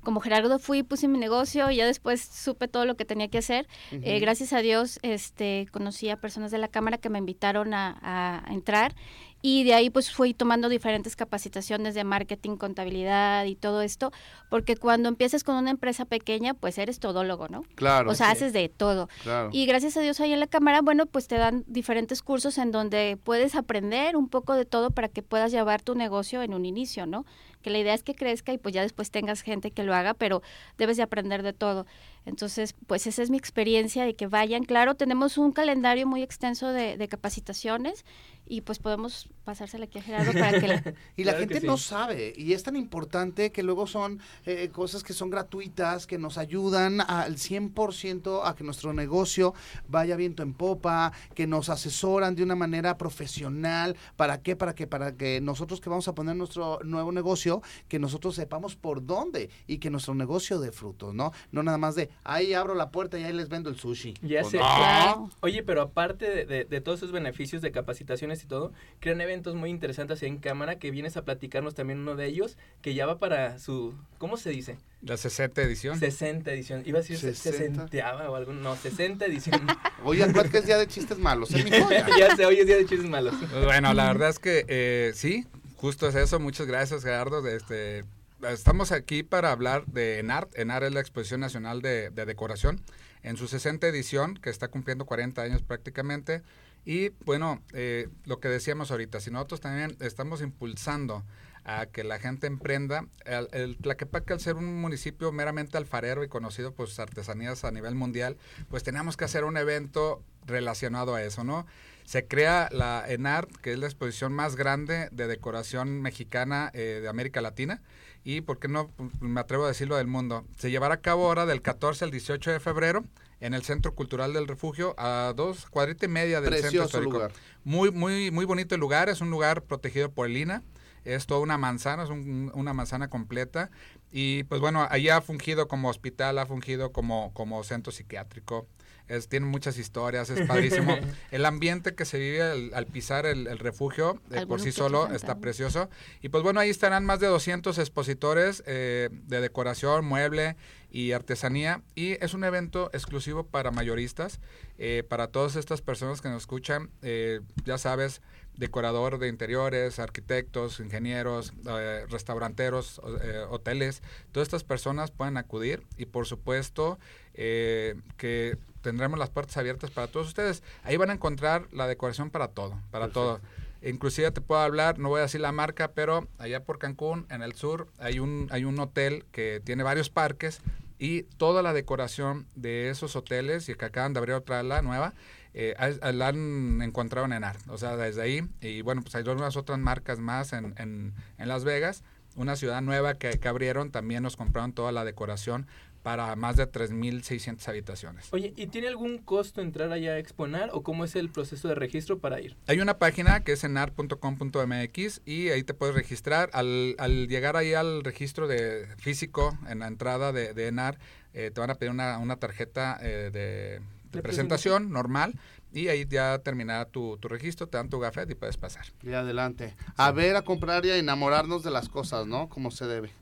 como Gerardo fui, puse mi negocio y ya después supe todo lo que tenía que hacer. Eh, gracias a Dios este, conocí a personas de la cámara que me invitaron a, a entrar y de ahí pues fui tomando diferentes capacitaciones de marketing, contabilidad y todo esto, porque cuando empiezas con una empresa pequeña pues eres todólogo, ¿no? Claro. o sea, sí, haces de todo. claro. Y gracias a Dios ahí en la cámara, bueno, pues te dan diferentes cursos en donde puedes aprender un poco de todo para que puedas llevar tu negocio en un inicio, ¿no? Que la idea es que crezca y pues ya después tengas gente que lo haga, pero debes de aprender de todo. Entonces, pues esa es mi experiencia de que vayan. Claro, tenemos un calendario muy extenso de, de capacitaciones y pues podemos pasársela aquí a Gerardo para que... la- *laughs* Y la Claro gente sí. no sabe, y es tan importante que luego son eh, cosas que son gratuitas, que nos ayudan al 100% a que nuestro negocio vaya viento en popa, que nos asesoran de una manera profesional. ¿Para qué? Para que, para que nosotros que vamos a poner nuestro nuevo negocio, que nosotros sepamos por dónde y que nuestro negocio dé frutos, ¿no? No nada más de, ahí abro la puerta y ahí les vendo el sushi. Ya Pues sé. no. Oye, pero aparte de, de- de todos esos beneficios de capacitaciones y todo, crean eventos muy interesantes en cámara que vienes a platicarnos también uno de ellos, que ya va para su, ¿cómo se dice? La 60 edición. 60 edición. Iba a decir 60. 60 o algo, no, 60 edición. *laughs* Oye, acuérdate que es día de chistes malos, ¿eh, *laughs* ya sé, hoy es día de chistes malos. Pues bueno, la verdad es que eh, sí, justo es eso. Muchas gracias, Gerardo. Este, estamos aquí para hablar de ENART. ENART es la Exposición Nacional de, de Decoración en su 60 edición, que está cumpliendo 40 años prácticamente. Y bueno, eh, lo que decíamos ahorita, si nosotros también estamos impulsando a que la gente emprenda, el, el Tlaquepaque al ser un municipio meramente alfarero y conocido por sus artesanías a nivel mundial, pues teníamos que hacer un evento relacionado a eso, ¿no? Se crea la ENART, que es la exposición más grande de decoración mexicana eh, de América Latina y, ¿por qué no? Pues, Me atrevo a decirlo del mundo. Se llevará a cabo ahora del 14 al 18 de febrero en el Centro Cultural del Refugio, a dos cuadrita y media del centro histórico. lugar. Muy, muy, muy bonito el lugar, es un lugar protegido por el INA, es toda una manzana, es un- una manzana completa. Y pues bueno, allí ha fungido como hospital, ha fungido como, como centro psiquiátrico. Es, tiene muchas historias, es *laughs* padrísimo. el ambiente que se vive al, al pisar el, el refugio eh, por sí solo está precioso. Y pues bueno, ahí estarán más de 200 expositores eh, de decoración, mueble y artesanía. Y es un evento exclusivo para mayoristas, eh, para todas estas personas que nos escuchan. eh, ya sabes, decorador de interiores, arquitectos, ingenieros, eh, restauranteros, eh, hoteles. Todas estas personas pueden acudir y por supuesto eh, que tendremos las puertas abiertas para todos ustedes. Ahí van a encontrar la decoración para todo, para todo. Inclusive te puedo hablar, no voy a decir la marca, pero allá por Cancún, en el sur, hay un, hay un hotel que tiene varios parques y toda la decoración de esos hoteles, y que acaban de abrir otra la nueva, eh, la han encontrado en ENAR. O sea, desde ahí, y bueno, pues hay unas otras marcas más en, en, en Las Vegas. Una ciudad nueva que, que abrieron, también nos compraron toda la decoración para más de 3.600 habitaciones. Oye, ¿y tiene algún costo entrar allá a exponer o cómo es el proceso de registro para ir? Hay una página que es enar.com.mx y ahí te puedes registrar. Al, al llegar ahí al registro de físico en la entrada de, de ENAR, eh, te van a pedir una, una tarjeta eh, de, presentación normal y ahí ya terminará tu, tu registro, te dan tu gafet y puedes pasar. Y adelante. A ver, a comprar y a enamorarnos de las cosas, ¿no? Como se debe.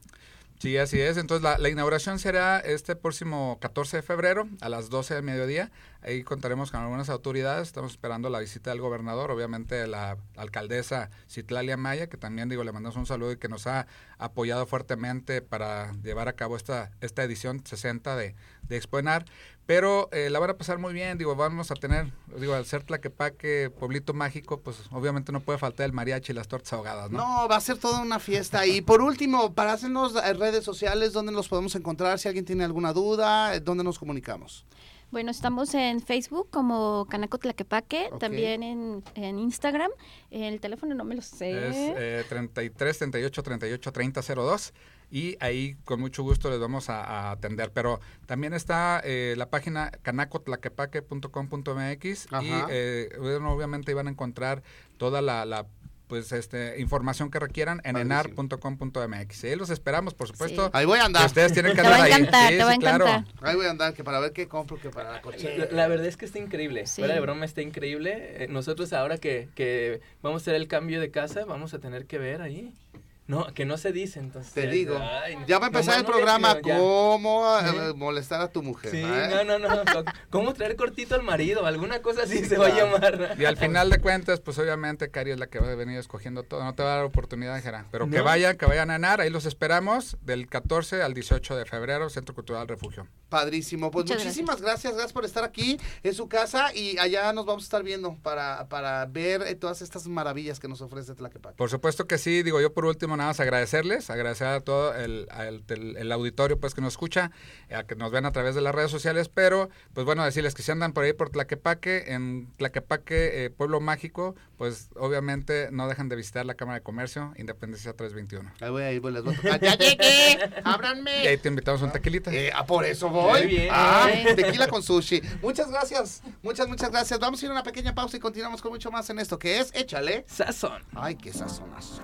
Sí, así es. Entonces, la, inauguración será este próximo 14 de febrero a las 12 del mediodía. Ahí contaremos con algunas autoridades. Estamos esperando la visita del gobernador, obviamente la alcaldesa Citlalia Maya, que también, digo, le mandamos un saludo y que nos ha apoyado fuertemente para llevar a cabo esta, esta edición 60 de, de Expoenar. Pero eh, la van a pasar muy bien, digo, vamos a tener, digo, al ser Tlaquepaque, pueblito mágico, pues obviamente no puede faltar el mariachi y las tortas ahogadas, ¿no? No, va a ser toda una fiesta. Y por último, para hacernos eh, redes sociales, ¿dónde nos podemos encontrar? Si alguien tiene alguna duda, eh, ¿dónde nos comunicamos? Bueno, estamos en Facebook como Canaco Tlaquepaque, también en, en Instagram. El teléfono no me lo sé. Es eh, 33 38 38 30 02 y ahí con mucho gusto les vamos a, a atender. Pero también está eh, la página canacotlaquepaque.com.mx y eh, bueno, obviamente iban a encontrar toda la, la, pues este información que requieran en enar.com.mx. Ahí los esperamos, por supuesto. Ahí voy a andar. Ustedes tienen que *laughs* Te va andar a ahí. encantar, Sí, te va a sí, claro. encantar. Ahí voy a andar, que para ver qué compro, que para la La, coche. la verdad es que está increíble. Sí. Fuera de broma está increíble. Eh, nosotros ahora que, que vamos a hacer el cambio de casa, vamos a tener que ver ahí. No, que no se dice, entonces. Te digo. ay, Ya va a empezar el no programa pido, cómo eh, molestar a tu mujer. Sí, ¿eh? no, no, no. ¿Cómo traer cortito al marido? Alguna cosa así se va a llamar. Y al final de cuentas, pues obviamente Cari es la que va a venir escogiendo todo. No te va a dar oportunidad, Jera. Pero que vayan, que vayan a ENAR. Ahí los esperamos del 14 al 18 de febrero, Centro Cultural Refugio. Padrísimo. Pues Muchas muchísimas gracias. gracias, por estar aquí en su casa y allá nos vamos a estar viendo para, para ver eh, todas estas maravillas que nos ofrece Tlaquepaque. Por supuesto que sí, digo yo por último nada más agradecerles, agradecer a todo el, al- el- el auditorio pues que nos escucha, a que nos ven a través de las redes sociales, pero pues bueno, decirles que si andan por ahí por Tlaquepaque, en Tlaquepaque, eh, Pueblo Mágico, pues obviamente no dejan de visitar la Cámara de Comercio, Independencia 321. Ahí voy, ahí voy, les voy a *laughs* tocar. ¡Ya llegué! ¡Ábranme! Y ahí te invitamos a un taquilita. Eh, ah, por eso voy. Muy bien. Ah, tequila con sushi. Muchas gracias. Muchas, muchas gracias. Vamos a ir a una pequeña pausa y continuamos con mucho más en esto que es Échale. Sazón. Ay, qué sazonazo.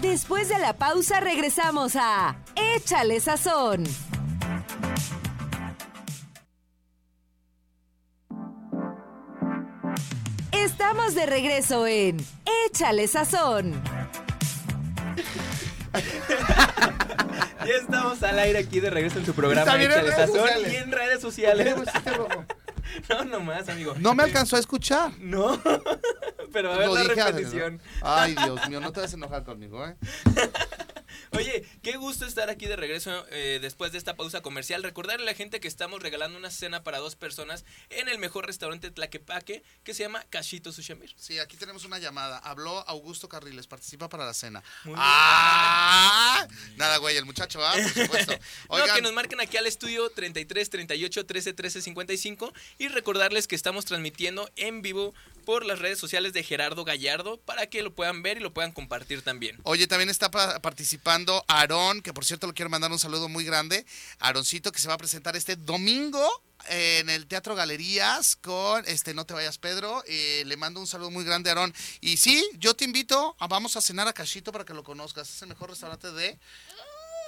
Después de la pausa regresamos a Échale Sazón. Estamos de regreso en Échale Sazón. *laughs* Ya estamos al aire aquí de regreso en su programa en Échale redes Sazón sociales. y en redes sociales. *laughs* No, nomás, amigo. No me alcanzó a escuchar. No, pero a ver Lo la dije, repetición. Ay, *laughs* Dios mío, no te vas a enojar conmigo, ¿eh? Oye, qué gusto estar aquí de regreso eh, después de esta pausa comercial. Recordarle a la gente que estamos regalando una cena para dos personas en el mejor restaurante Tlaquepaque que se llama Cachito Sushamir. Sí, aquí tenemos una llamada. Habló Augusto Carriles, participa para la cena. ¡Ah! Nada, güey, el muchacho, ¿ah? Por supuesto. *laughs* No, que Oigan, nos marquen aquí al estudio 33 38 13 13 55 y recordarles que estamos transmitiendo en vivo por las redes sociales de Gerardo Gallardo para que lo puedan ver y lo puedan compartir también. Oye, también está pa- participando Aarón, que por cierto le quiero mandar un saludo muy grande. Aaroncito, que se va a presentar este domingo en el Teatro Galerías con este No Te Vayas Pedro. Eh, le mando un saludo muy grande, Aarón. Y sí, yo te invito, a, vamos a cenar a Cachito para que lo conozcas. Es el mejor restaurante de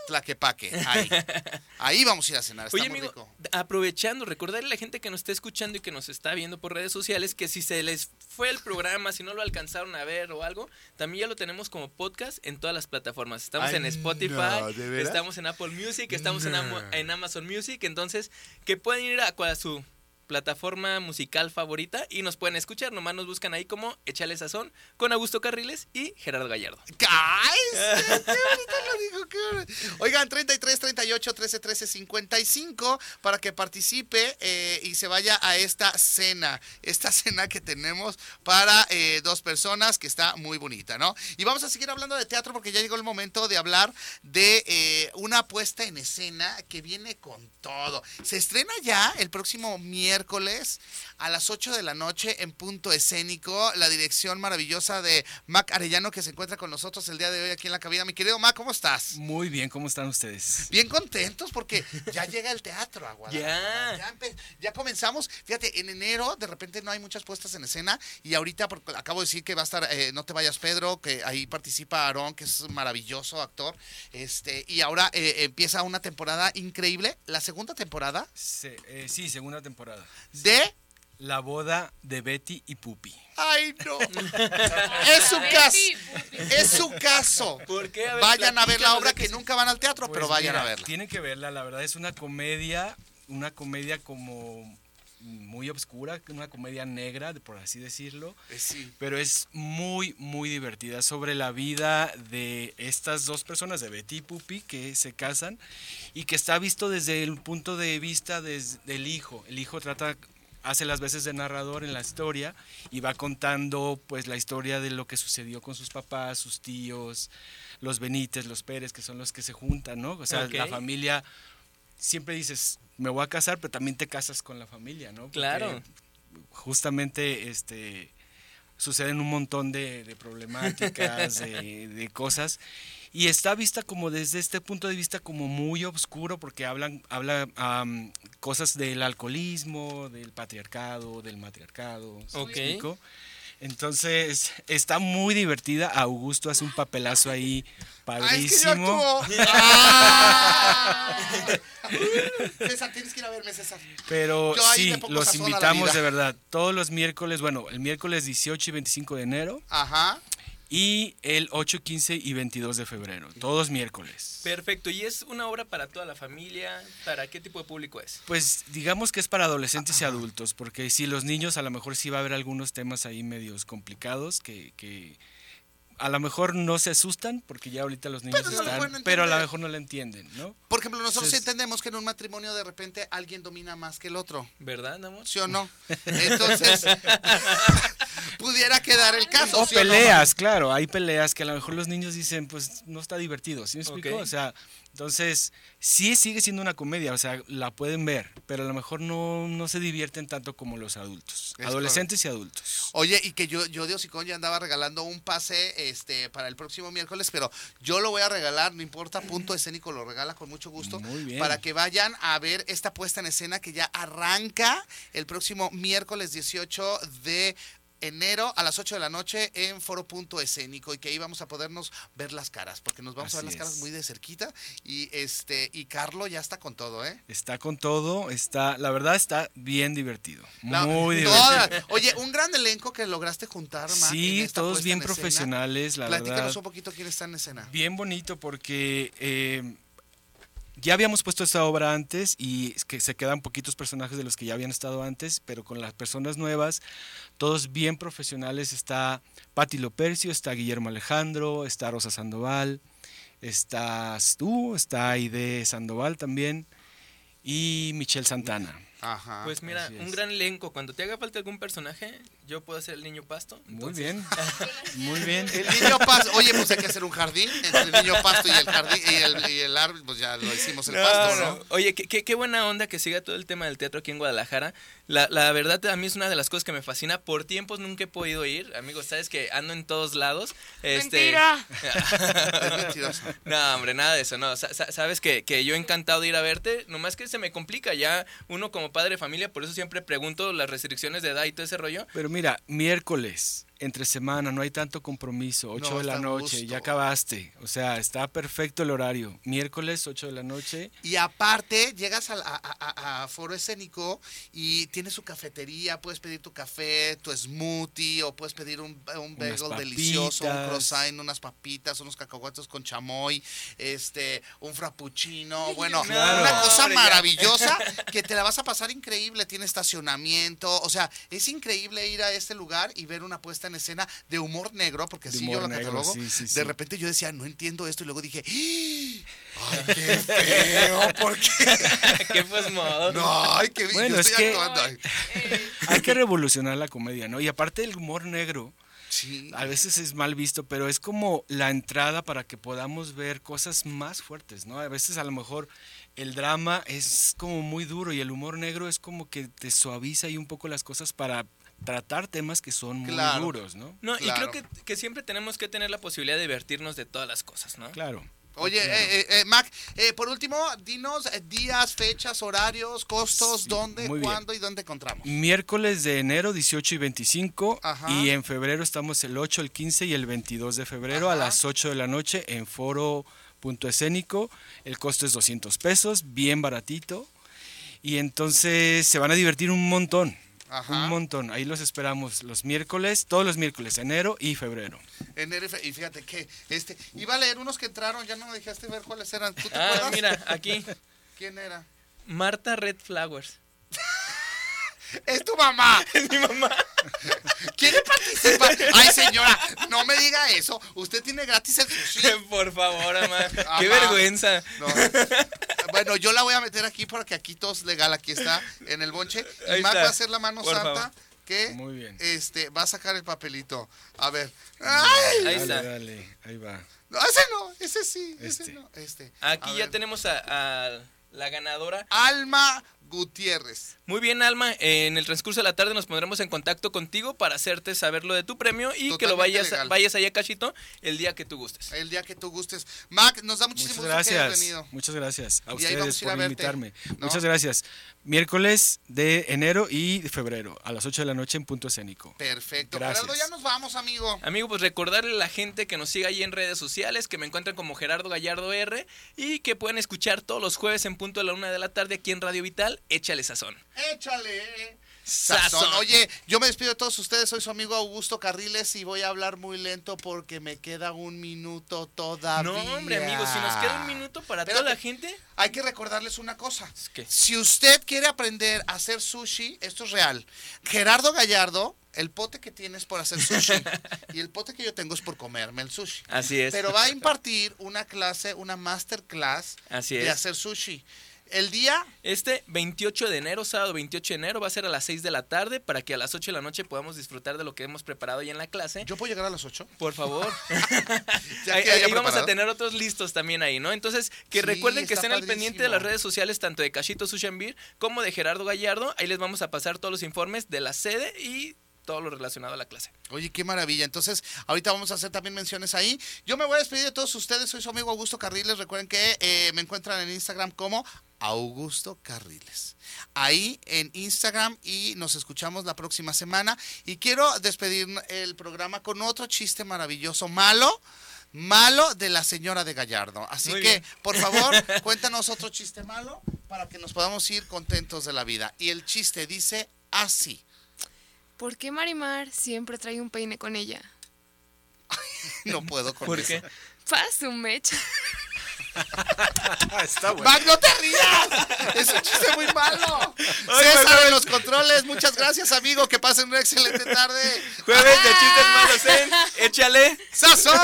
Tlaquepaque. Ahí. *laughs* Ahí vamos a ir a cenar. Está Oye, muy amigo, rico. aprovechando, recordarle a la gente que nos está escuchando y que nos está viendo por redes sociales que si se les fue el programa, si no lo alcanzaron a ver o algo, también ya lo tenemos como podcast en todas las plataformas. Estamos Ay, en Spotify, estamos en Apple Music, estamos en Amazon Music, entonces que pueden ir a, a su plataforma musical favorita y nos pueden escuchar. Nomás nos buscan ahí como Échale Sazón con Augusto Carriles y Gerardo Gallardo. ¡Qué bonito lo dijo! Oigan, 33, 38, 13, 13, 55 para que participe eh, y se vaya a esta cena. Esta cena que tenemos para eh, dos personas que está muy bonita, ¿no? Y vamos a seguir hablando de teatro porque ya llegó el momento de hablar de eh, una puesta en escena que viene con todo. Se estrena ya el próximo miércoles miércoles a las 8 de la noche en punto escénico. La dirección maravillosa de Mac Arellano que se encuentra con nosotros el día de hoy aquí en la cabina. Mi querido Mac, ¿cómo estás? Muy bien, ¿cómo están ustedes? Bien contentos porque ya llega el teatro a *laughs* Guadalajara. Ya. Ya, comenzamos. Fíjate, en enero de repente no hay muchas puestas en escena y ahorita porque acabo de decir que va a estar eh, No te vayas Pedro, que ahí participa Aarón, que es un maravilloso actor. Este, y ahora eh, empieza una temporada increíble, la segunda temporada Se- eh, sí, segunda temporada. de La boda de Betty y Pupi. Ay, no. *laughs* es su caso. Es su caso. ¿Por qué? A ver, Vayan a ver la obra que nunca van al teatro, pero Pues vayan a verla. Tienen que verla, la verdad es una comedia, una comedia como muy obscura, una comedia negra, por así decirlo. Eh, Sí. Pero es muy, muy divertida sobre la vida de estas dos personas, de Betty y Pupi, que se casan y que está visto desde el punto de vista des- del hijo. El hijo trata, hace las veces de narrador en la historia y va contando pues la historia de lo que sucedió con sus papás, sus tíos, los Benítez, los Pérez, que son los que se juntan, ¿no? O sea, la familia, siempre dices, me voy a casar, pero también te casas con la familia, ¿no? Porque Claro. justamente este suceden un montón de, de problemáticas, de, de cosas, y está vista como desde este punto de vista como muy oscuro, porque hablan, habla am, cosas del alcoholismo, del patriarcado, del matriarcado, ¿sí me Ok. explico? Entonces, está muy divertida. Augusto hace un papelazo ahí Ay, es que yo padrísimo. *laughs* Ah. César, tienes que ir a verme, César. Pero sí, los invitamos de verdad. Todos los miércoles, bueno, el miércoles 18 y 25 de enero Ajá. Y el 8, 15 y 22 de febrero. Todos miércoles. Perfecto, ¿y es una obra para toda la familia? ¿Para qué tipo de público es? Pues digamos que es para adolescentes y adultos, porque si los niños a lo mejor sí va a haber algunos temas ahí medios complicados que, que a lo mejor no se asustan, porque ya ahorita los niños Pero no lo están, pero a lo mejor no lo entienden, ¿no? Por ejemplo, nosotros Entonces- entendemos que en un matrimonio de repente alguien domina más que el otro. ¿Verdad, amor? ¿Sí o no? Entonces, *laughs* pudiera quedar el caso. O ¿sí no? peleas, claro, hay peleas que a lo mejor los niños dicen, pues no está divertido, ¿sí me explico? O sea, entonces sí sigue siendo una comedia, o sea, la pueden ver, pero a lo mejor no, no se divierten tanto como los adultos, Es adolescentes y adultos. Oye, y que yo, yo de Hocicón ya andaba regalando un pase este, para el próximo miércoles, pero yo lo voy a regalar, no importa, punto escénico lo regala con mucho gusto, Muy bien. para que vayan a ver esta puesta en escena que ya arranca el próximo miércoles 18 de enero a las 8 de la noche en Foro Punto Escénico y que ahí vamos a podernos ver las caras, porque nos vamos a ver las caras muy de cerquita y este y Carlo ya está con todo, ¿eh? Está con todo, está, la verdad está bien divertido. La- Muy divertido. toda- oye, un gran elenco que lograste juntar, Mac, en Sí, esta todos bien escena. profesionales, la Platícanos verdad. un poquito quién está en escena. Bien bonito porque eh, ya habíamos puesto esta obra antes y que se quedan poquitos personajes de los que ya habían estado antes, pero con las personas nuevas, todos bien profesionales. Está Patti Lopercio, está Guillermo Alejandro, está Rosa Sandoval, estás tú, está Aide Sandoval también y Michelle Santana. Ajá. Pues mira, un gran elenco. Cuando te haga falta algún personaje, yo puedo ser el niño pasto. Muy bien, *laughs* muy bien. El niño pasto, oye, pues hay que hacer un jardín entre el niño pasto y el jardín y el, y el árbol, pues ya lo hicimos el No, pasto, no. ¿no? Oye, qué, qué- qué buena onda que siga todo el tema del teatro aquí en Guadalajara. La, la verdad, a mí es una de las cosas que me fascina. Por tiempos nunca he podido ir. Amigos, sabes que ando en todos lados. Este... Mentira. *laughs* No, hombre, nada de eso, no. Sa- sa- sabes que, que yo encantado de ir a verte, nomás que se me complica ya uno como padre de familia, por eso siempre pregunto las restricciones de edad y todo ese rollo. Pero mira, miércoles, entre semana, no hay tanto compromiso, 8 No, de la noche, gusto. ya acabaste. O sea, está perfecto el horario. Miércoles, 8 de la noche. Y aparte, llegas al- a, a- a- a Foro Escénico y tienes su cafetería, puedes pedir tu café, tu smoothie, o puedes pedir un, un bagel delicioso, un croissant, unas papitas, unos cacahuates con chamoy, este, un frappuccino, bueno, Claro. una cosa Hombre, ya. maravillosa *laughs* que te la vas a pasar increíble, tiene estacionamiento, o sea, es increíble ir a este lugar y ver una puesta en escena de humor negro, porque así yo lo negro, catalogo, sí, sí, de sí. repente yo decía, no entiendo esto, y luego dije, ¡ay, qué *laughs* feo! ¿Por qué? *laughs* ¿Qué pues modo? No, ay, qué Bueno, yo es estoy que- actuando. ay. Hay que revolucionar la comedia, ¿no? Y aparte el humor negro, Sí. a veces es mal visto, pero es como la entrada para que podamos ver cosas más fuertes, ¿no? A veces a lo mejor el drama es como muy duro y el humor negro es como que te suaviza ahí un poco las cosas para tratar temas que son muy Claro. duros, ¿no? No, y Claro. creo que, que siempre tenemos que tener la posibilidad de divertirnos de todas las cosas, ¿no? Claro. Oye, eh, eh, eh, Mac, eh, por último, dinos eh, días, fechas, horarios, costos, Sí, dónde, cuándo y dónde encontramos. Miércoles de enero 18 y 25 Ajá. y en febrero estamos el 8, el 15 y el 22 de febrero a las 8 de la noche en foro punto escénico. El costo es 200 pesos, bien baratito. Y entonces se van a divertir un montón. Ajá. Un montón. Ahí los esperamos los miércoles, todos los miércoles, enero y febrero. Enero y fe- y fíjate que este iba a leer unos que entraron, ya no me dejaste ver cuáles eran. ¿Tú te Ah, acuerdas? mira, aquí, *laughs* ¿Quién era? Marta Red Flowers. *laughs* Es tu mamá. *laughs* Es mi mamá. ¿Quiere participar? Ay, señora, no me diga eso. Usted tiene gratis el sushi. Por favor. Ama. Qué vergüenza. No. Bueno, yo la voy a meter aquí para que aquí todo es legal. Aquí está en el bonche. Y Mac va a hacer la mano Por santa favor. que Muy bien. este va a sacar el papelito. A ver. ¡Ay! Ahí está. dale, ahí va. No, ese no, ese sí, ese Este. no. Este. Aquí A ya ver. tenemos a, a la ganadora. Alma Gutiérrez. Muy bien, Alma. En el transcurso de la tarde nos pondremos en contacto contigo para hacerte saber lo de tu premio y que lo vayas, legal. vayas allá, Cachito, el día que tú gustes. El día que tú gustes. Mac, nos da muchísimo Muchas gusto que hayas gracias. venido. Muchas gracias a Y ustedes a por invitarme. ¿no? Muchas gracias. Miércoles de enero y de febrero a las 8 de la noche en Punto Escénico. Perfecto. Gracias. Gerardo, ya nos vamos, amigo. Amigo, pues recordarle a la gente que nos siga ahí en redes sociales, que me encuentran como Gerardo Gallardo R y que pueden escuchar todos los jueves en punto de la una de la tarde aquí en Radio Vital. Échale sazón. Échale. Sazón. Oye, yo me despido de todos ustedes. Soy su amigo Augusto Carriles y voy a hablar muy lento porque me queda un minuto todavía. No, hombre, amigo, si nos queda un minuto para toda la gente. Hay que recordarles una cosa. ¿Qué? Si usted quiere aprender a hacer sushi, esto es real. Gerardo Gallardo, el pote que tienes por hacer sushi *laughs* y el pote que yo tengo es por comerme el sushi. Así es. Pero va a impartir una clase, una masterclass Así de hacer sushi. El día Este 28 de enero, sábado 28 de enero, va a ser a las 6 de la tarde para que a las 8 de la noche podamos disfrutar de lo que hemos preparado ya en la clase. yo puedo llegar a las 8. Por favor. *laughs* Ahí ahí vamos a tener otros listos también ahí, ¿no? Entonces, que Sí, recuerden que estén al pendiente de las redes sociales tanto de Cachito Beer como de Gerardo Gallardo. Ahí les vamos a pasar todos los informes de la sede y todo lo relacionado a la clase. Oye, qué maravilla. Entonces, ahorita vamos a hacer también menciones ahí. Yo me voy a despedir de todos ustedes. Soy su amigo Augusto Carriles. Recuerden que eh, me encuentran en Instagram como Augusto Carriles. Ahí en Instagram y nos escuchamos la próxima semana. Y quiero despedir el programa con otro chiste maravilloso, malo. Malo de la señora de Gallardo. Así Muy que, bien. por favor, *laughs* cuéntanos otro chiste malo para que nos podamos ir contentos de la vida. Y el chiste dice así. ¿Por qué Marimar siempre trae un peine con ella? *laughs* No puedo con ¿Por eso. qué? Paz, un mecha. *laughs* Está bueno. Mac, no te rías. Es un chiste muy malo. Ay, César perdón. en los controles. Muchas gracias, amigo. Que pasen una excelente tarde. Jueves de chistes malos en *laughs* Échale. ¡Sazón!